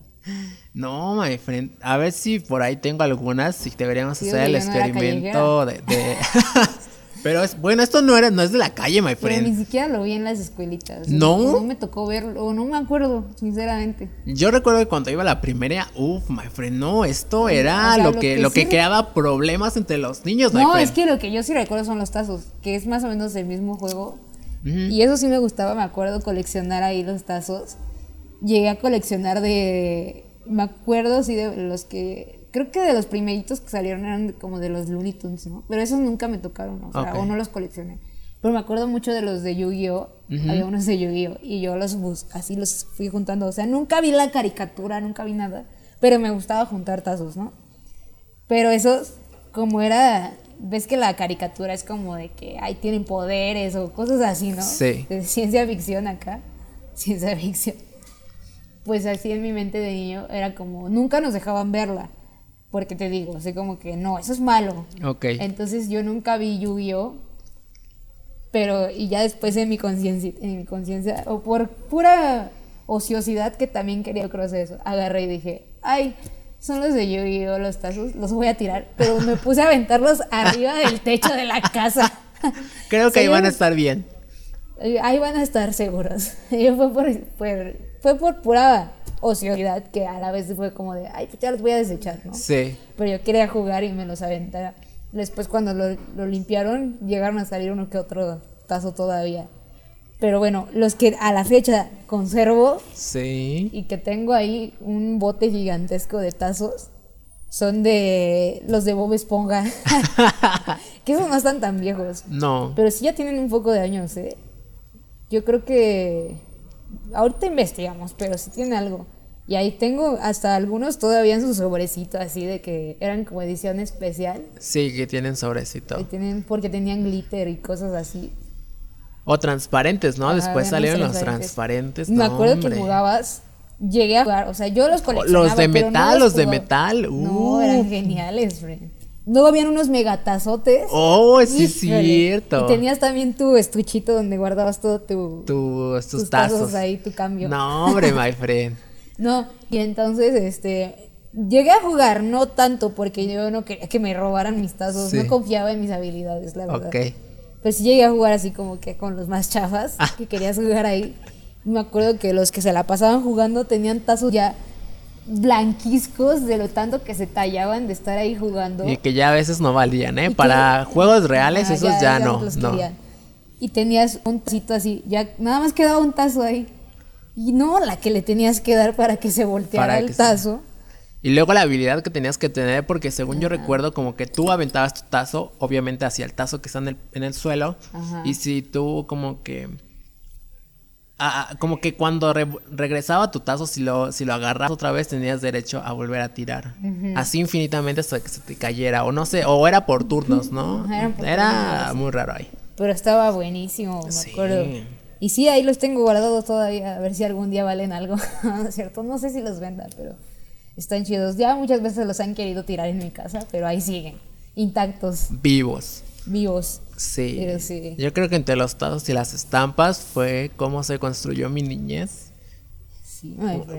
No, my friend. A ver si por ahí tengo algunas y deberíamos Sí, hacer el no experimento de, de- Pero es bueno, esto no era no es de la calle, my Pero ni friend. siquiera lo vi en las escuelitas. ¿No? No me tocó verlo, o no me acuerdo, sinceramente. Yo recuerdo que cuando iba a la primaria, uff, my friend, no, esto era o sea, lo, lo que, que lo sí que re- creaba problemas entre los niños, my No, friend. es que lo que yo sí recuerdo son los tazos, que es más o menos el mismo juego. Y eso sí me gustaba, me acuerdo coleccionar ahí los tazos. Llegué a coleccionar de. Me acuerdo, sí, de los que. Creo que de los primeritos que salieron eran como de los Looney Tunes, ¿no? Pero esos nunca me tocaron, o sea, Ok. o no los coleccioné. Pero me acuerdo mucho de los de Yu-Gi-Oh! Había unos de Yu-Gi-Oh! Y yo los bus así los fui juntando. O sea, nunca vi la caricatura, nunca vi nada. Pero me gustaba juntar tazos, ¿no? Pero esos, como era, ves que la caricatura es como de que ahí tienen poderes o cosas así, ¿no? Sí. De ciencia ficción acá, ciencia ficción. Pues así en mi mente de niño era como, nunca nos dejaban verla. Porque te digo, así como que no, eso es malo. Ok. Entonces yo nunca vi Yu-Gi-Oh! Pero, y ya después en mi conciencia, en mi conciencia, o por pura ociosidad que también quería hacer eso, agarré y dije, ay, son los de Yu-Gi-Oh! los tazos, los voy a tirar. Pero me puse a aventarlos arriba del techo de la casa. Creo que ahí van a yo- estar bien. Ahí van a estar seguros. Y fue por, por- fue por pura ociosidad que a la vez fue como de, ay, pues ya los voy a desechar, ¿no? Sí. Pero yo quería jugar y me los aventara. Después cuando lo, lo limpiaron, llegaron a salir uno que otro tazo todavía. Pero bueno, los que a la fecha conservo Sí. y que tengo ahí un bote gigantesco de tazos son de los de Bob Esponja. que esos no están tan viejos. No. Pero sí ya tienen un poco de años, ¿eh? Yo creo que ahorita investigamos, pero sí tiene algo. Y ahí tengo hasta algunos todavía en su sobrecito, así de que eran como edición especial. Sí, que tienen sobrecito. Tienen, porque tenían glitter y cosas así. O transparentes, ¿no? Ajá, Después salieron los transparentes. transparentes. Me acuerdo hombre. que jugabas, llegué a jugar, o sea, yo los coleccionaba. Los de pero no metal, los de metal, No, eran geniales, friend. Luego habían unos megatazotes. Oh, sí es cierto. Y tenías también tu estuchito donde guardabas todo tu, tus, tus tus tazos tazos. ahí, tu cambio. No, hombre, my friend. No, y entonces, este, llegué a jugar, no tanto porque yo no quería que me robaran mis tazos, Sí. no confiaba en mis habilidades, la verdad. Ok. Pero sí llegué a jugar así como que con los más chafas, Ah. que querías jugar ahí. Me acuerdo que los que se la pasaban jugando tenían tazos ya blanquiscos de lo tanto que se tallaban de estar ahí jugando. Y que ya a veces no valían, ¿eh? Y que- Para juegos reales, esos ya, no. los no. Y tenías un tacito así, ya nada más quedaba un tazo ahí. Y no la que le tenías que dar para que se volteara Para el se- tazo. Y luego la habilidad que tenías que tener, porque según yo recuerdo, como que tú aventabas tu tazo, obviamente hacia el tazo que está en el, en el suelo. Ajá. Y si tú como que... ah, como que cuando re- regresaba tu tazo, si lo, si lo agarras otra vez, tenías derecho a volver a tirar. Así infinitamente hasta que se te cayera. O no sé, o era por turnos, ¿no? Era muy raro ahí. Pero estaba buenísimo, me Sí. acuerdo. Y sí, ahí los tengo guardados todavía, a ver si algún día valen algo. ¿No es cierto? No sé si los venda, pero Están chidos. Ya muchas veces los han querido tirar en mi casa, pero ahí siguen, intactos, Vivos. Vivos. Sí. Pero sí. Yo creo que entre los tazos y las estampas fue cómo se construyó mi niñez. Sí.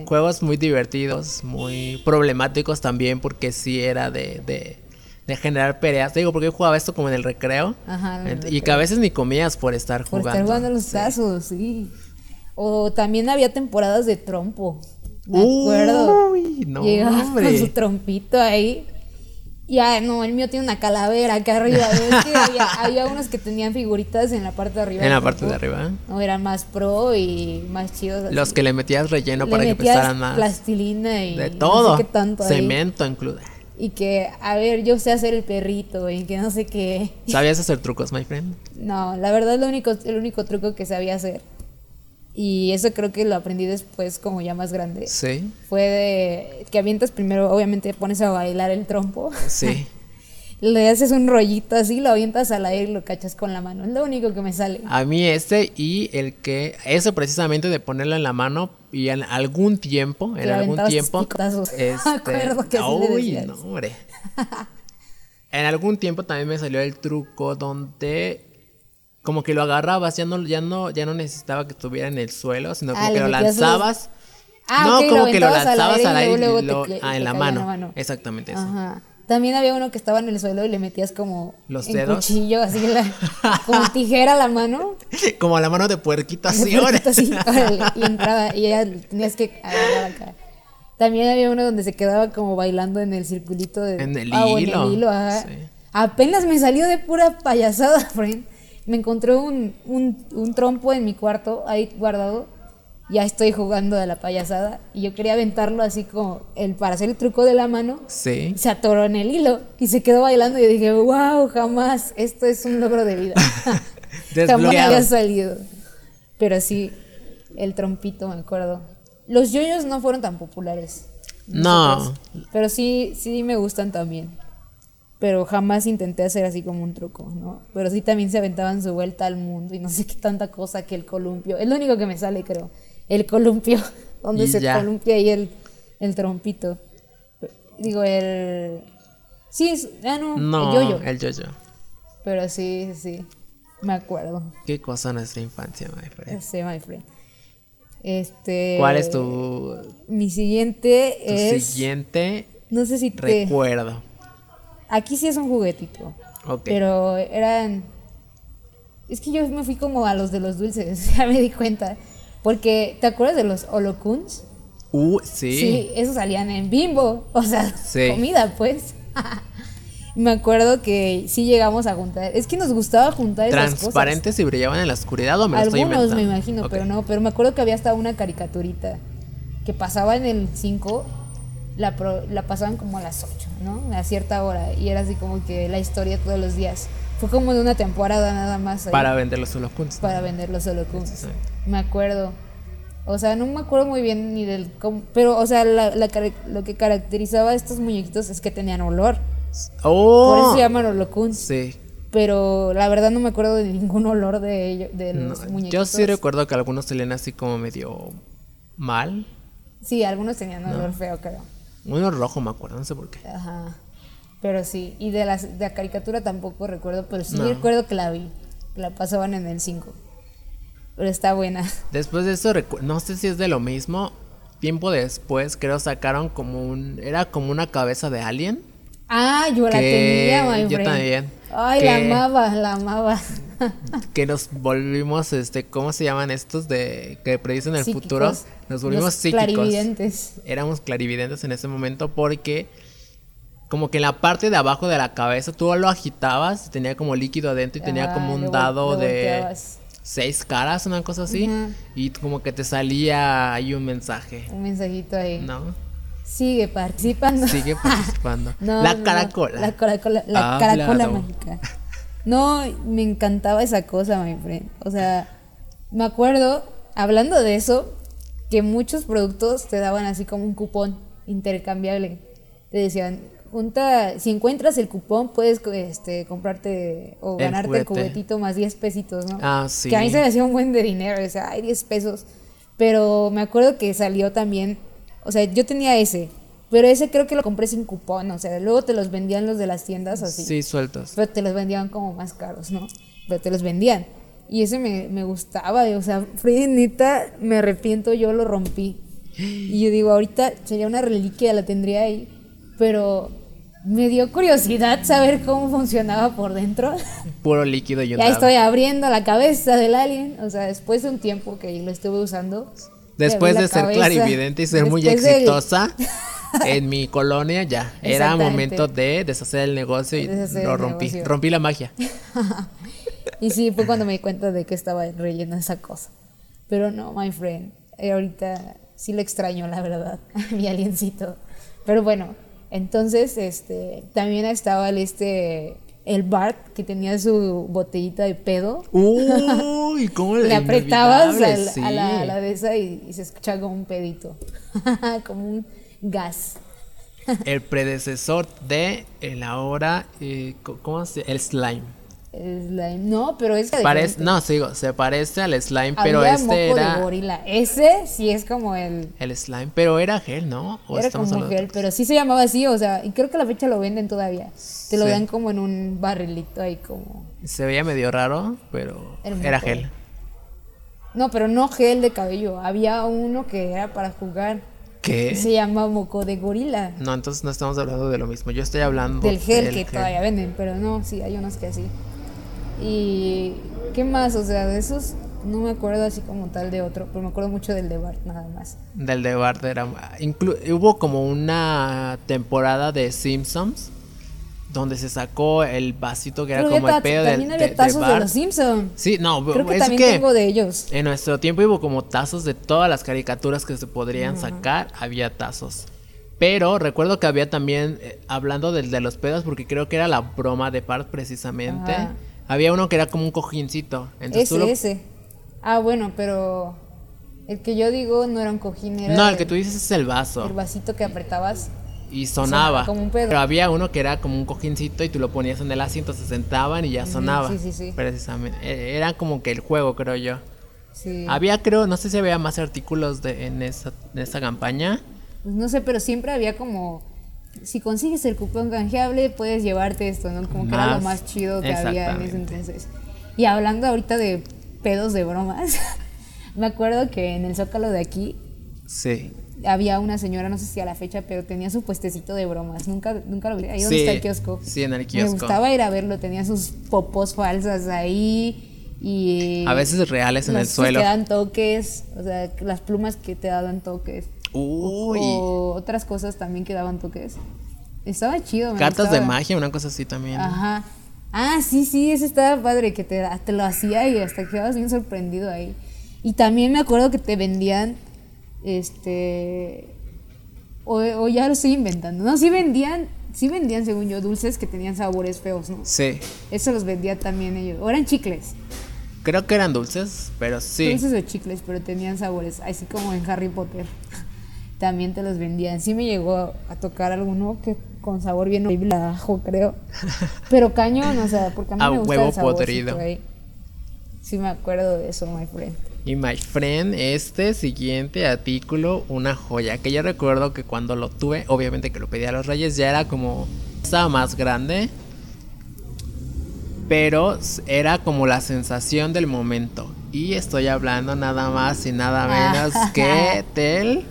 Juegos muy divertidos, muy problemáticos también, porque sí era de, de, de generar peleas. Te digo, porque yo jugaba esto como en el recreo. Ajá, en el Ent- Y que a veces ni comías por estar Por jugando. estar jugando los tazos, sí. O también había temporadas de trompo. Me acuerdo. Uy, no, Llegaba con su trompito ahí. Y ah, no, el mío tiene una calavera acá arriba. Es que había, había unos que tenían figuritas en la parte de arriba. En la parte de arriba. No, eran más pro y más chidos. así. Los que le metías relleno Le para que pesaran más. plastilina y De no sé todo. qué tanto. Cemento incluido. Y que, a ver, yo sé hacer el perrito y que no sé qué. ¿Sabías hacer trucos, my friend? No, la verdad es lo único, el único truco que sabía hacer. Y eso creo que lo aprendí después como ya más grande. Sí. Fue de que avientas primero, obviamente pones a bailar el trompo. Sí. Le haces un rollito así, lo avientas al aire y lo cachas con la mano. Es lo único que me sale. A mí este y el que, ese precisamente de ponerlo en la mano y en algún tiempo, en algún tiempo, picotazos. este, acuerdo que le uy, no, hombre. en algún tiempo también me salió el truco donde como que lo agarrabas, ya no, ya no, ya no necesitaba que estuviera en el suelo, sino como Ah, que lo los- lanzabas. Ah, no, lo como que lo lanzabas al aire y luego- te- ah, en la mano. en la mano. Exactamente eso. Ajá. También había uno que estaba en el suelo y le metías como Los dedos. cuchillo, así la, como tijera a la mano. Como la mano de puerquito así, De ahora. puerquito así, órale, y entraba y ya tenías que agarrar acá. También había uno donde se quedaba como bailando en el circulito de En el ah, hilo, en el hilo, ajá. sí. Apenas me salió de pura payasada, friend. Me encontré un, un, un trompo en mi cuarto ahí guardado. Ya estoy jugando de la payasada y yo quería aventarlo así como el para hacer el truco de la mano. Sí. Se atoró en el hilo y se quedó bailando y yo dije, wow, jamás, esto es un logro de vida. jamás había salido. Pero sí, el trompito, me acuerdo. Los yoyos no fueron tan populares. No. nosotros, Pero sí, sí me gustan también. Pero jamás intenté hacer así como un truco, ¿no? Pero sí también se aventaban su vuelta al mundo y no sé qué tanta cosa que el columpio. Es lo único que me sale, creo. El columpio, donde Y se ya. columpia ahí el, el trompito. Digo, el... Sí, es- ah, no, No, el yoyo. el yo-yo. Pero sí, sí, me acuerdo. Qué cosa nuestra infancia, my friend. Sí, my friend. Este... ¿Cuál es tu, Mi siguiente tu es... siguiente No sé si te... recuerdo? Aquí sí es un juguetito. Ok. Pero eran. Es que yo me fui como a los de los dulces, ya me di cuenta. Porque, ¿te acuerdas de los holocuns? Uh, sí. esos salían en bimbo. O sea, Sí. comida, pues. me acuerdo que sí llegamos a juntar. Es que nos gustaba juntar esas cosas. Transparentes y brillaban en la oscuridad o me lo estoy Algunos me inventando? imagino, pero no. Pero me acuerdo que había hasta una caricaturita que pasaba en el 5. La, pro- la pasaban como a las 8, ¿no? A cierta hora. Y era así como que la historia todos los días. Fue como de una temporada nada más. ahí, Para vender los holocuns. para vender los. Sí. Me acuerdo. O sea, no me acuerdo muy bien ni del... cómo- pero, o sea, la- la cara- lo que caracterizaba a estos muñequitos es que tenían olor. ¡Oh! Por eso se llaman holocuns. Sí. Pero la verdad no me acuerdo de ningún olor de, ello- de No, los yo muñequitos. sí recuerdo que algunos salían así como medio mal. Sí, algunos tenían olor feo, creo. Uno rojo me acuerdo, no sé por qué. Ajá. Pero sí, y de, las, de la caricatura tampoco recuerdo, pero sí No. recuerdo que la vi. La pasaban en el 5. Pero está buena. Después de eso, no sé si es de lo mismo. Tiempo después, creo, sacaron como un. Era como una cabeza de alien. Ah, yo la tenía, my yo friend. también. Ay, Que- la amaba, la amaba. Que nos volvimos, este, ¿cómo se llaman estos de que predicen el Psíquicos. futuro? Nos volvimos Los psíquicos. clarividentes. Éramos clarividentes en ese momento porque como que en la parte de abajo de la cabeza tú lo agitabas tenía como líquido adentro y tenía Ajá, como un dado de seis caras, una cosa así. Y como que te salía ahí un mensaje, Un mensajito ahí. ¿no? Sigue participando. Sigue participando. No, la no, caracola. La caracola, la caracola mágica. No, me encantaba esa cosa, my friend. O sea, me acuerdo, hablando de eso, que muchos productos te daban así como un cupón intercambiable. Te decían, junta, si encuentras el cupón, puedes este, comprarte o El ganarte el juguete. cubetito más 10 pesitos, ¿no? Ah, sí. Que a mí se me hacía un buen de dinero, o sea, hay 10 pesos. Pero me acuerdo que salió también, o sea, yo tenía ese, Pero ese creo que lo compré sin cupón, o sea, luego te los vendían los de las tiendas así. Sí, sueltos. Pero te los vendían como más caros, ¿no? Pero te los vendían. Y ese me, me gustaba, o sea, Freddy, neta, me arrepiento, yo lo rompí. Y yo digo, ahorita sería una reliquia, la tendría ahí. Pero me dio curiosidad saber cómo funcionaba por dentro. Puro líquido y Ya estoy abriendo la cabeza del alien. O sea, después de un tiempo que lo estuve usando. Después de ser cabeza. clarividente y ser muy Después exitosa en mi colonia, ya. Era momento de deshacer el negocio y Deshacer lo rompí. negocio. Rompí la magia. Y sí, fue cuando me di cuenta de que estaba rellena esa cosa. Pero no, my friend. eh, ahorita sí lo extraño, la verdad. Mi aliencito. Pero bueno, entonces, este, también estaba el este. El Bart que tenía su botellita de pedo. Uy, ¿cómo Le apretabas a inolvidable, la, sí. a la- a la de esa y, y se escuchaba como un pedito. como un gas. El predecesor de el ahora, eh, ¿cómo se El slime. Slime. No, pero es Parece, diferente. no, sigo, se parece al slime, pero este moco de era gorila. Ese sí es como el. el slime, pero era gel, ¿no? ¿O Era como de gel, pero sí se llamaba así, o sea, y creo que a la fecha lo venden todavía. Te lo Sí. dan como en un barrilito ahí como... Se veía medio raro, pero El era gel. No, pero no gel de cabello, había uno que era para jugar. ¿Qué? Se llama moco de gorila. No, entonces no estamos hablando de lo mismo. Yo estoy hablando Del gel del que todavía venden, pero no, sí, hay unos que así. Y... ¿Qué más? O sea, de esos no me acuerdo así como tal de otro, pero me acuerdo mucho del de Bart nada más. Del de Bart era. hubo como una temporada de Simpsons donde se sacó el vasito que era Pero como el pedo de, también había de tazos de, los Simpsons. Sí, no, Creo que es también que tengo de ellos. en nuestro tiempo hubo como tazos de todas las caricaturas que se podrían sacar, había tazos. Pero recuerdo que había también, eh, hablando del de los pedos, porque creo que era la broma de Bart precisamente, Ajá. Había uno que era como un cojincito. Entonces tú Ese, lo- ese. Ah, bueno, pero el que yo digo no era un cojín, era No, el que tú dices es el vaso. el vasito que apretabas. Y sonaba. sonaba como un pedo. Pero había uno que era como un cojincito y tú lo ponías en el asiento, se sentaban y ya sonaba. sí, sí, sí. Precisamente. E- Era como que el juego, creo yo. Sí. Había, creo, no sé si había más artículos de, en, esa, en esa campaña. Pues no sé, pero siempre había como si consigues el cupón canjeable puedes llevarte esto, ¿no? Como que era lo Más, chido que había en ese entonces. Y hablando ahorita de pedos de bromas, me acuerdo que en el Zócalo de aquí Sí. había una señora, no sé si a la fecha, pero tenía su puestecito de bromas. Nunca, nunca lo vi. Ahí donde Sí, está el kiosco. sí, en el Me kiosco. gustaba ir a verlo. Tenía sus popos falsas ahí. Y. A veces reales en el que suelo. te dan toques. O sea, las plumas que te daban toques. Uy. O otras cosas también que daban toques. Estaba chido. me Cartas de magia, una cosa así también. Ajá. Ah, sí, sí, ese estaba padre, que te, te lo hacía y hasta quedabas bien sorprendido ahí. Y también me acuerdo que te vendían, este, o, o ya lo estoy inventando, no, sí vendían, sí vendían según yo dulces que tenían sabores feos, ¿no? Sí. Eso los vendía también ellos, o eran chicles, Creo que eran dulces, pero sí. dulces o chicles, pero tenían sabores, así como en Harry Potter. También te los vendían. Sí me llegó a tocar alguno que con sabor bien horrible, ajo, creo. Pero cañón, o sea, porque a mí A me gusta huevo el saborcito podrido. Sí me acuerdo de eso, my friend. Y my friend, este siguiente artículo, una joya. Que yo recuerdo que cuando lo tuve, obviamente que lo pedí a los reyes, ya era como. Estaba más grande. Pero era como la sensación del momento. Y estoy hablando nada más y nada menos que del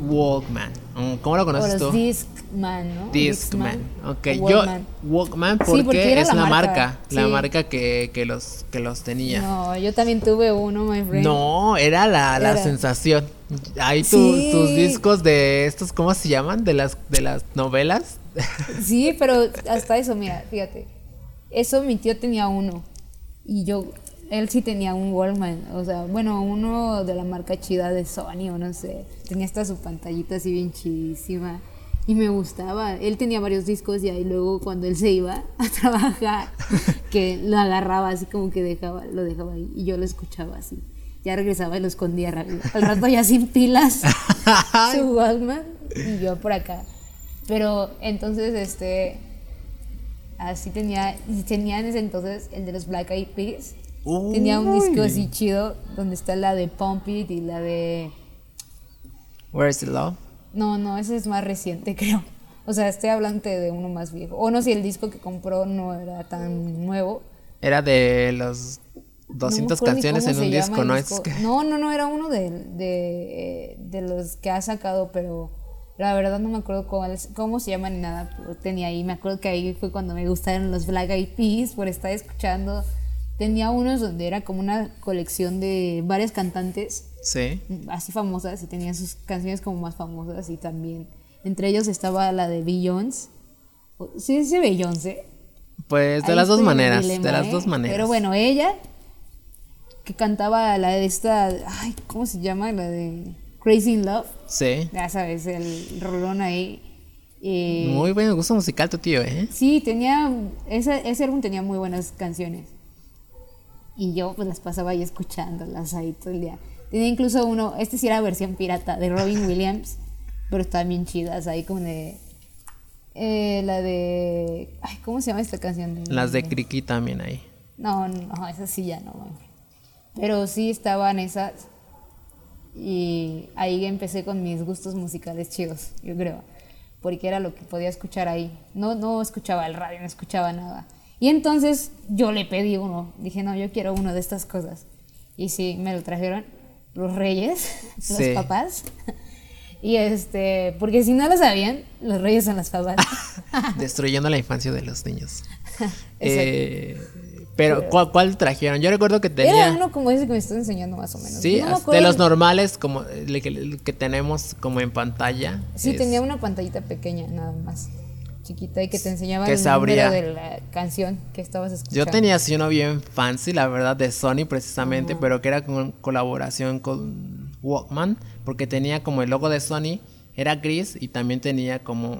Walkman. Mm, ¿Cómo lo conoces tú? Discman, ¿no? Discman. Ok, o yo Walkman. Walkman Sí, porque, es la la marca, marca, la marca que, que los que los tenía. No, yo también tuve uno, my friend. No, era la, la Era. sensación. Tu- Sí. tus discos de estos, ¿cómo se llaman? De las, de las novelas. Sí, pero hasta eso, mira, fíjate. Eso mi tío tenía uno. Y yo, él sí tenía un Walkman. O sea, bueno, uno de la marca chida de Sony o no sé. Tenía hasta su pantallita así bien chidísima. Y me gustaba. Él tenía varios discos y ahí luego cuando él se iba a trabajar, que lo agarraba así como que dejaba, lo dejaba ahí. Y yo lo escuchaba así. Ya regresaba y lo escondía rápido. Al rato ya sin pilas su Walkman y yo por acá. Pero entonces, este, así tenía, y tenía en ese entonces el de los Black Eyed Peas. Tenía un disco Uy. así chido donde está la de Pump It y la de, Where's the love? No, no, ese es más reciente, creo. O sea, estoy hablando de uno más viejo. O no sé, el disco que compró no era tan nuevo. Era de los No me 200 acuerdo ni canciones cómo en un disco, ¿no? disco. Es que- No, no, no, era uno de, de, de los que ha sacado, pero la verdad no me acuerdo es- cómo se llama ni nada, pero tenía ahí, me acuerdo que ahí fue cuando me gustaron los Black Eyed Peas por estar escuchando. Tenía unos donde era como una colección de varias cantantes Sí. así famosas y tenían sus canciones como más famosas y también entre ellos estaba la de Beyoncé. ¿Sí dice Beyoncé? Pues de Ahí las dos maneras, dilema, de las ¿eh? dos maneras. Pero bueno, ella que cantaba la de esta, ay, ¿cómo se llama? La de Crazy in Love. Sí. Ya sabes, el rolón ahí. Eh, Muy buen gusto musical tu tío, ¿eh? Sí, tenía, ese, ese álbum tenía muy buenas canciones. Y yo pues las pasaba ahí escuchándolas ahí todo el día. Tenía incluso uno, este sí era versión pirata, de Robin Williams, pero estaban bien chidas, ahí como de... eh, la de... Ay, ¿cómo se llama esta canción? Las de Criki también ahí. No, no, esas sí ya no. mami. Pero sí estaban esas. Y ahí empecé con mis gustos musicales chidos, yo creo. Porque era lo que podía escuchar ahí. No, no escuchaba el radio, no escuchaba nada. Y entonces yo le pedí uno. Dije, no, yo quiero uno de estas cosas. Y sí, me lo trajeron los reyes, los Sí. papás. Y este, porque si no lo sabían, los reyes son los papás. Destruyendo la infancia de los niños. Eh, pero, ¿cuál, cuál trajeron? Yo recuerdo que tenía. Era uno como ese que me estás enseñando más o menos. Sí, No me de los normales, como el que, que tenemos como en pantalla. Sí, es- tenía una pantallita pequeña, nada más. Chiquita y que te enseñaba Que el se abría. número de la canción que estabas escuchando. Yo tenía así uno bien fancy, la verdad, de Sony precisamente, pero que era con colaboración con Walkman, porque tenía como el logo de Sony, era gris y también tenía como...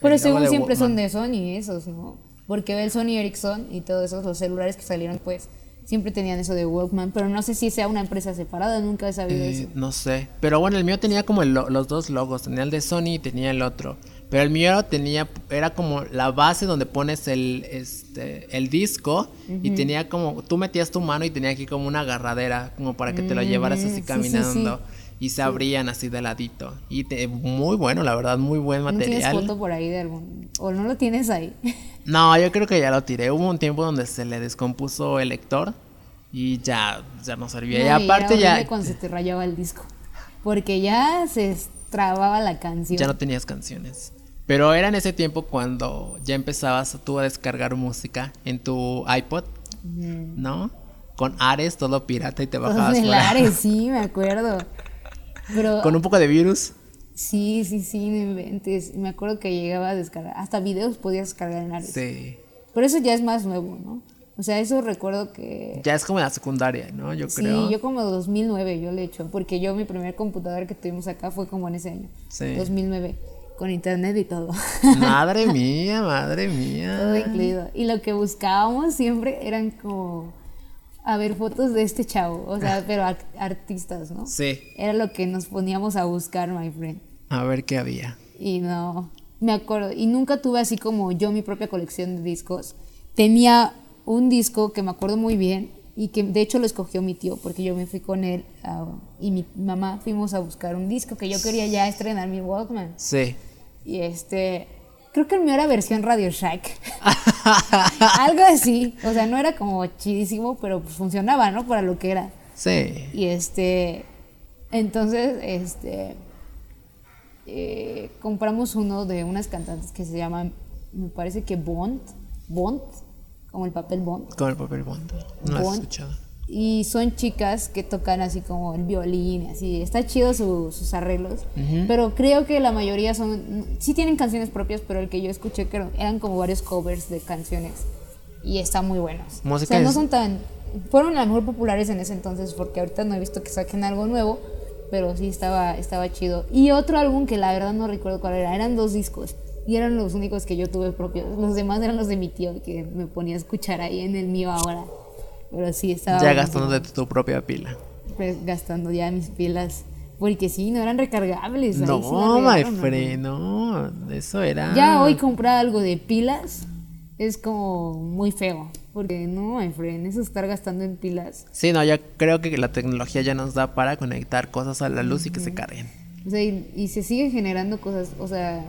Pero según siempre son Walkman. de Sony esos, ¿no? Porque el Sony Ericsson y todos esos, los celulares que salieron, pues, siempre tenían eso de Walkman. Pero no sé si sea una empresa separada, nunca he sabido Eh, eso. no sé, pero bueno, el mío tenía como el lo- los dos logos, tenía el de Sony y tenía el otro. Pero el mío tenía, era como la base donde pones el, este, el disco y tenía como, tú metías tu mano y tenía aquí como una agarradera, como para que te lo llevaras Mm, sí, así sí, caminando. sí. Y se abrían así de ladito. Y te- muy bueno, la verdad, muy buen ¿No tienes material. foto por ahí de algún...? ¿O no lo tienes ahí? No, yo creo que ya lo tiré. Hubo un tiempo donde se le descompuso el lector y ya, ya no servía. No, y aparte era ya, cuando se te rayaba el disco. Porque ya se trababa la canción. ya no tenías canciones. Pero era en ese tiempo cuando ya empezabas tú a descargar música en tu iPod, ¿no? Con Ares, todo pirata y te bajabas en fuera. Lares, sí, me acuerdo. Pero Con un poco de virus. sí, sí, sí, no inventes. Me acuerdo que llegaba a descargar, hasta videos podías descargar en Ares. Sí. Pero eso ya es más nuevo, ¿no? O sea, eso recuerdo que... Ya es como la secundaria, ¿no? Yo Sí, creo. yo como 2009 yo le he hecho, porque yo mi primer computadora que tuvimos acá fue como en ese año, Sí. 2009, con internet y todo, Madre mía, madre mía. todo incluido. Y lo que buscábamos siempre eran como, a ver, fotos de este chavo, o sea, pero ar- artistas, ¿no? Sí. Era lo que nos poníamos a buscar, my friend. A ver qué había. Y no, me acuerdo. Y nunca tuve así como yo mi propia colección de discos. Tenía un disco que me acuerdo muy bien y que de hecho lo escogió mi tío porque yo me fui con él y mi mamá fuimos a buscar un disco que yo quería ya estrenar mi Walkman. Sí. Y este, creo que el mío era versión Radio Shack. Algo así. O sea, no era como chidísimo, pero pues funcionaba, ¿no? Para lo que era. Sí. Y este, entonces, este, eh, compramos uno de unas cantantes que se llaman, me parece que Bond, Bond, como el papel Bond. Con el papel bond. No lo Bond. escuchado. Y son chicas que tocan así como el violín, así. Está chido su- sus arreglos. Pero creo que la mayoría son. Sí tienen canciones propias, pero el que yo escuché creo, eran como varios covers de canciones. Y están muy buenos. Música o sea, no son tan. Fueron a lo mejor populares en ese entonces, porque ahorita no he visto que saquen algo nuevo. Pero sí estaba, estaba chido. Y otro álbum que la verdad no recuerdo cuál era. Eran dos discos. Y eran los únicos que yo tuve propios. Los demás eran los de mi tío, que me ponía a escuchar ahí en el mío ahora. Pero sí, estaba. Ya gastando de tu propia pila. Pues, gastando ya mis pilas. Porque sí, no eran recargables. sí No, la my friend, no. Eso era. Ya hoy comprar algo de pilas es como muy feo. Porque no, my friend, eso estar gastando en pilas. Sí, no, yo creo que la tecnología ya nos da para conectar cosas a la luz y que se carguen. O sea, y, y se siguen generando cosas, o sea,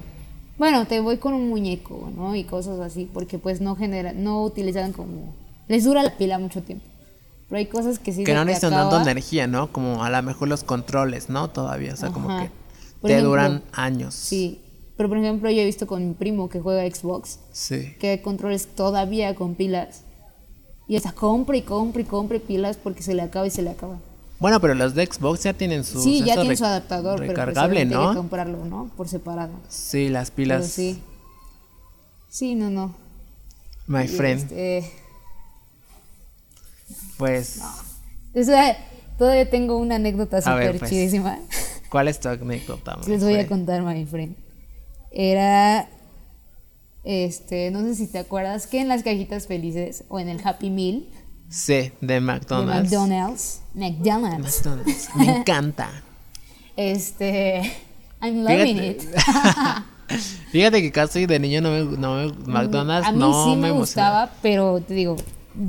bueno, te voy con un muñeco, ¿no? Y cosas así, porque pues no genera, no utilizan como, les dura la pila mucho tiempo. Pero hay cosas que sí Que se no necesitan dando acaba. energía, ¿no? Como a lo mejor los controles, ¿no? Todavía, o sea, como que Por te ejemplo, duran años. Sí, pero por ejemplo yo he visto con mi primo que juega Xbox, Sí. que hay controles todavía con pilas. Y hasta compra y compra y compra pilas porque se le acaba y se le acaba. Bueno, pero los de Xbox ya tienen su sí, ya esto tiene re- su adaptador, pero pues recargable, obviamente hay que ¿no? comprarlo, ¿no? Por separado. Sí, las Pero pilas. sí. Sí, no, no. My Y, friend. este, Pues, todavía tengo una anécdota súper pues. chidísima. ¿cuál es tu anécdota? Les voy a contar, my friend. Era, este, no sé si te acuerdas que en las cajitas felices o en el Happy Meal Sí, de de McDonald's. McDonald's, McDonald's, McDonald's. Me encanta. este, I'm loving Fíjate, it. fíjate que casi de niño no me, no me- McDonald's A mí no sí me, gustaba, pero te digo,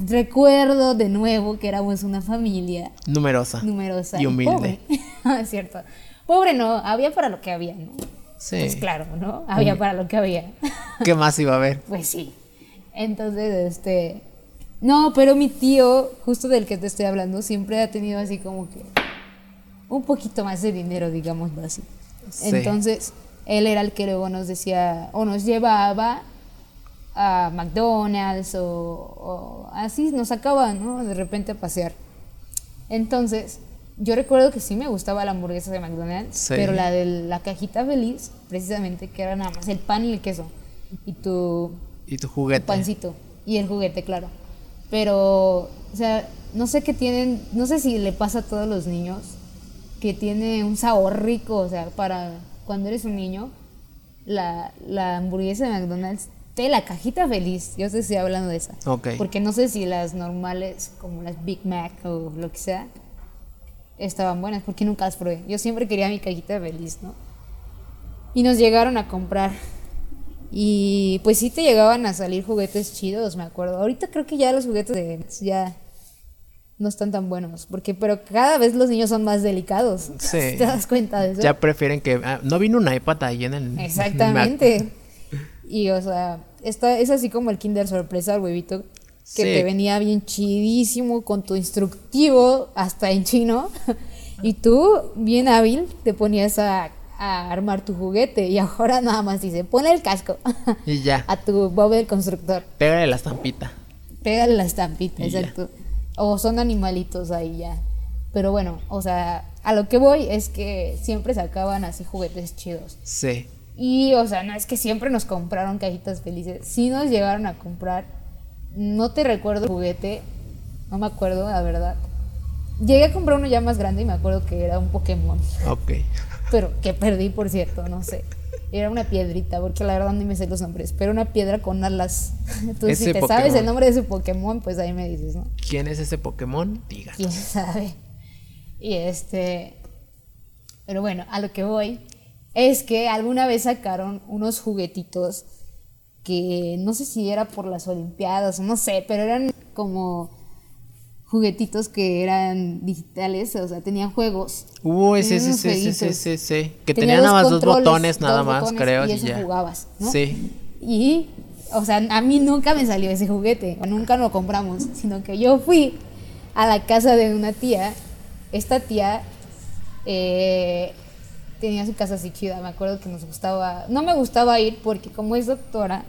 recuerdo de nuevo que éramos una familia Numerosa. numerosa Y humilde. pobre. es cierto. Pobre no, había para lo que había, ¿no? Sí. Pues claro, ¿no? Había para lo que había. ¿Qué más iba a haber? Pues sí. Entonces, este. No, pero mi tío, justo del que te estoy hablando, siempre ha tenido así como que. Un poquito más de dinero, digámoslo así. Sí. Entonces, él era el que luego nos decía, o nos llevaba a McDonald's, o, o así nos sacaba, ¿no? De repente a pasear. Entonces, yo recuerdo que sí me gustaba la hamburguesa de McDonald's, Sí. pero la de la cajita feliz, precisamente, que era nada más el pan y el queso. Y tu, Y tu tu juguete. pancito. Y el juguete, claro. Pero, o sea, no sé qué tienen, no sé si le pasa a todos los niños, que tiene un sabor rico, o sea, para cuando eres un niño, la, la hamburguesa de McDonald's, de la cajita feliz, yo te estoy hablando de esa. Ok. Porque no sé si las normales, como las Big Mac o lo que sea, estaban buenas, porque nunca las probé. Yo siempre quería mi cajita feliz, ¿no? Y nos llegaron a comprar. Y pues sí te llegaban a salir juguetes chidos, me acuerdo. Ahorita creo que ya los juguetes de ya no están tan buenos, porque pero cada vez los niños son más delicados. Sí. ¿Te das cuenta de eso? Ya prefieren que... ah, no vino un iPad ahí en el... en el Exactamente. Y o sea, esta es así como el Kinder sorpresa, el huevito, que Sí. te venía bien chidísimo con tu instructivo hasta en chino. Y tú, bien hábil, te ponías a, a armar tu juguete. Y ahora nada más dice, ponle el casco. Y ya. a tu Bob el constructor. Pégale la estampita. Pégale la estampita, Y ya. exacto. O son animalitos ahí ya. Pero bueno, o sea, a lo que voy es que siempre sacaban así juguetes chidos. Sí. Y, o sea, no es que siempre nos compraron cajitas felices. Sí nos llegaron a comprar. No te recuerdo el juguete. No me acuerdo, la verdad. Llegué a comprar uno ya más grande y me acuerdo que era un Pokémon. Ok. Pero que perdí, por cierto, no sé. Era una piedrita, porque la verdad ni me sé los nombres. Pero una piedra con alas. Entonces, si te sabes Pokémon. el nombre de ese Pokémon, pues ahí me dices, ¿no? ¿Quién es ese Pokémon? Diga. quién sabe. Y este. Pero bueno, a lo que voy es que alguna vez sacaron unos juguetitos que no sé si era por las Olimpiadas no sé, pero eran como juguetitos que eran digitales, o sea, tenían juegos. Uy, sí, Tenían sí, sí, sí, sí, sí, sí. Que Tenía tenía nada más dos botones, nada dos más, botones, creo, y y, eso ya. jugabas, ¿no? Sí. Y, o sea, a mí nunca me salió ese juguete, nunca lo compramos, sino que yo fui a la casa de una tía. Esta tía eh, tenía su casa así chida, me acuerdo que nos gustaba, no me gustaba ir porque como es doctora,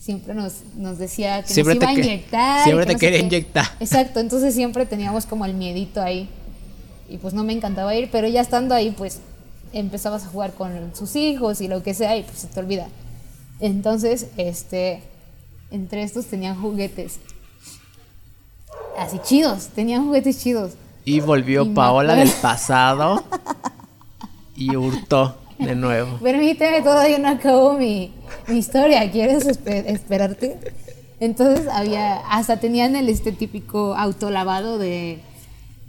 siempre nos, nos decía que Siempre nos iba a inyectar. siempre que te no quería inyectar. Exacto, entonces siempre teníamos como el miedito ahí. Y pues no me encantaba ir, pero ya estando ahí, pues empezabas a jugar con sus hijos y lo que sea, y pues se te olvida. Entonces, este, entre estos tenían juguetes. Así chidos, tenían juguetes chidos. Y volvió Y Paola del pasado y hurtó de nuevo. Permíteme, todavía no acabo mi, mi historia. ¿Quieres espe- esperarte? Entonces había, hasta tenían el este típico autolavado de,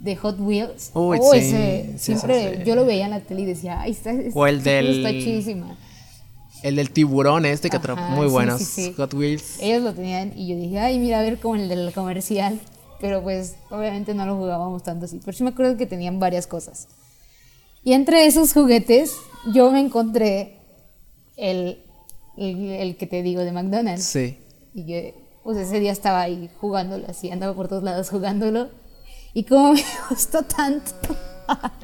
de Hot Wheels. Uy, Oh, sí, ese, sí, siempre sí. yo lo veía en la tele y decía, ay, está, O el del- está chidísima. El del tiburón este que atrapó. Muy buenos. Hot Wheels. Ellos lo tenían y yo dije, ay, mira, a ver como el del comercial. Pero pues obviamente no lo jugábamos tanto así. Pero sí me acuerdo que tenían varias cosas. Y entre esos juguetes, yo me encontré el, el, el que te digo de McDonald's. Sí. Y yo, pues ese día estaba ahí jugándolo, así, andaba por todos lados jugándolo. Y como me gustó tanto,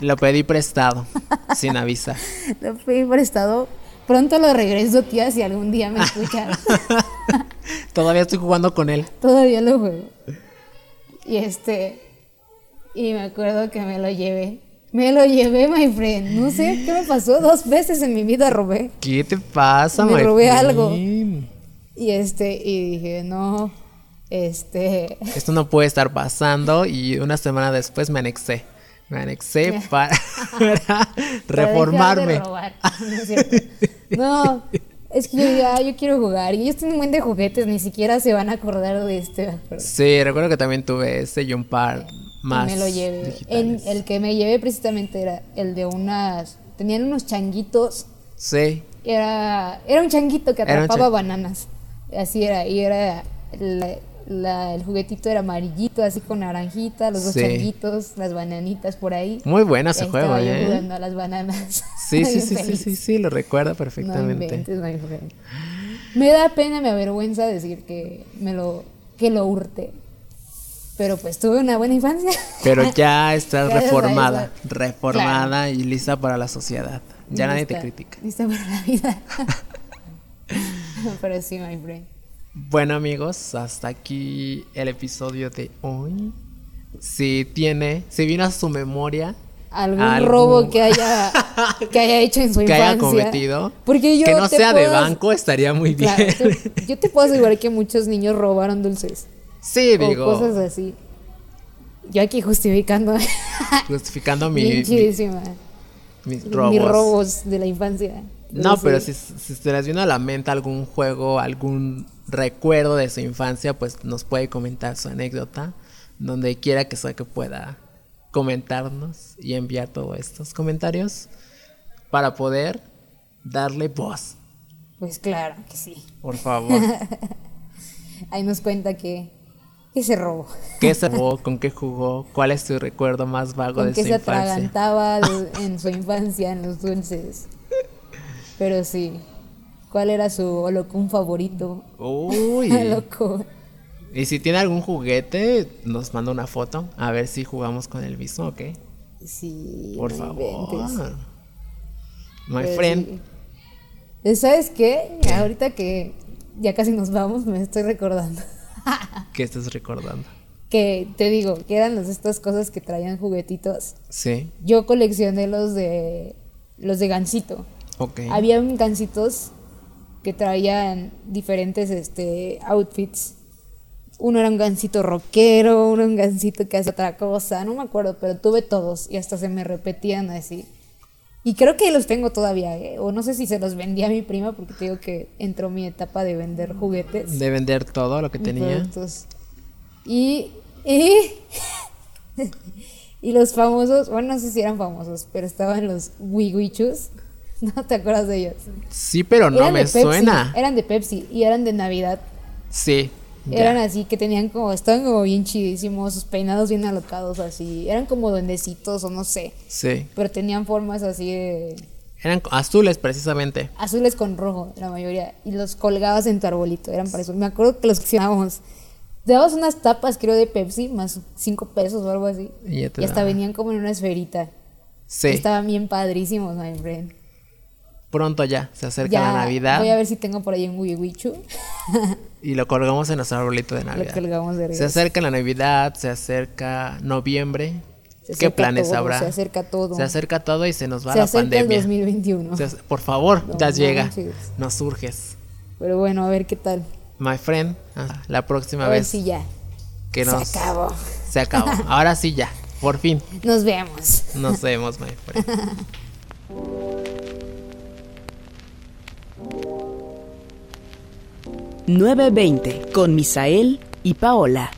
Lo pedí prestado, sin avisar. lo fui prestado. Pronto lo regreso, tía, si algún día me escuchan. Todavía estoy jugando con él. Todavía lo juego. Y este. Y me acuerdo que me lo llevé. Me lo llevé, my friend. No sé qué me pasó. Dos veces en mi vida robé. ¿Qué te pasa, Me my robé algo. friend? Y este. Y dije, no. Este. Esto no puede estar pasando y una semana después me anexé. Me anexé para, para reformarme. de robar. No. No, es que yo diga, yo quiero jugar. Y ellos tienen un buen de juguetes, ni siquiera se van a acordar de este. Sí, recuerdo que también tuve ese y un par Más. me lo. En, digitales. el que me llevé precisamente era el de unas. Tenían unos changuitos. Sí, Era, era un changuito que atrapaba bananas. Así era. Y era. la- la- el juguetito era amarillito, así con naranjita, los dos Sí. changuitos, las bananitas por ahí. muy bueno ese juego, ¿eh? jugando a las bananas. Sí, sí, sí, sí, sí, sí, lo recuerdo No perfectamente. inventes. Me da pena, me avergüenza decir que me lo que lo hurté. Pero pues tuve una buena infancia. Pero ya estás Gracias reformada, reformada y lista para la sociedad. Ya nadie te Lista- critica. Lista para la vida. Pero sí, my friend. Bueno amigos, hasta aquí el episodio de hoy. Si tiene, si vino a su memoria Algún, Algún- robo que haya que haya hecho en su que infancia. haya cometido, Porque yo que no te sea de puedo- banco, estaría muy bien. Claro, yo te puedo asegurar que muchos niños robaron dulces sí, o digo, cosas así. Yo aquí justificando justificando mi, mis robos. Mis robos de la infancia. No, pero sí. si, si se les vino a la mente algún juego, algún recuerdo de su infancia, pues nos puede comentar su anécdota, donde quiera que sea que pueda comentarnos y enviar todos estos comentarios para poder darle voz, Pues claro que sí. por favor. Ahí nos cuenta que, que se robó. ¿Qué se robó? ¿Con qué jugó? ¿Cuál es tu recuerdo más vago Con de que su se infancia? atragantaba de- en su infancia en los dulces. Pero sí. ¿Cuál era su holocún favorito? Uy. Loco. Y si tiene algún juguete, nos manda una foto a ver si jugamos con el mismo, ¿ok? Sí. Por no favor. My Pero friend. sí. Eh, ¿Sabes qué? Ahorita que ya casi nos vamos, me estoy recordando. ¿Qué estás recordando? que te digo, que eran las, estas cosas que traían juguetitos. Sí, Yo coleccioné los de los de Gansito. ok. Había gansitos que traían diferentes este, outfits. Uno era un gansito rockero, uno un gansito que hace otra cosa, no me acuerdo, pero tuve todos y hasta se me repetían así. Y creo que los tengo todavía, ¿eh? o no sé si se los vendí a mi prima porque te digo que entró mi etapa de vender juguetes. De vender todo lo que tenía. productos. Y, y, y los famosos, bueno, no sé si eran famosos, pero estaban los Wiwichus. ¿No te acuerdas de ellos? Sí, pero no Eran me Pepsi, suena. Eran de Pepsi y eran de Navidad. Sí. Ya. Eran así que tenían como, estaban como bien chidísimos, sus peinados bien alocados así. Eran como duendecitos o no sé. Sí. Pero tenían formas así de Eran azules precisamente. azules con rojo, la mayoría. Y los colgabas en tu arbolito, eran para eso. Me acuerdo que los coleccionábamos. Te dabas unas tapas, creo, de Pepsi, más cinco pesos o algo así. Y ya te Y hasta venían como en una esferita. Sí. Estaban bien padrísimos, my friend. Pronto ya se acerca Ya la Navidad voy a ver si tengo por ahí un Wiwichu. y lo colgamos en nuestro arbolito de Lo Navidad. colgamos de Se acerca la Navidad, se acerca noviembre. Se ¿Qué planes todo, habrá? Se acerca todo. Se acerca todo y se nos va Se la acerca el pandemia. 2021. Se ace- por favor, No ya llega. manches. Nos surges. Pero bueno, a ver qué tal. My friend, ah, la próxima A ver vez si ya. que Se nos acabó. se acabó. Ahora sí ya, por fin. Nos vemos. Nos vemos, my friend. Nueve veinte con Misael y Paola.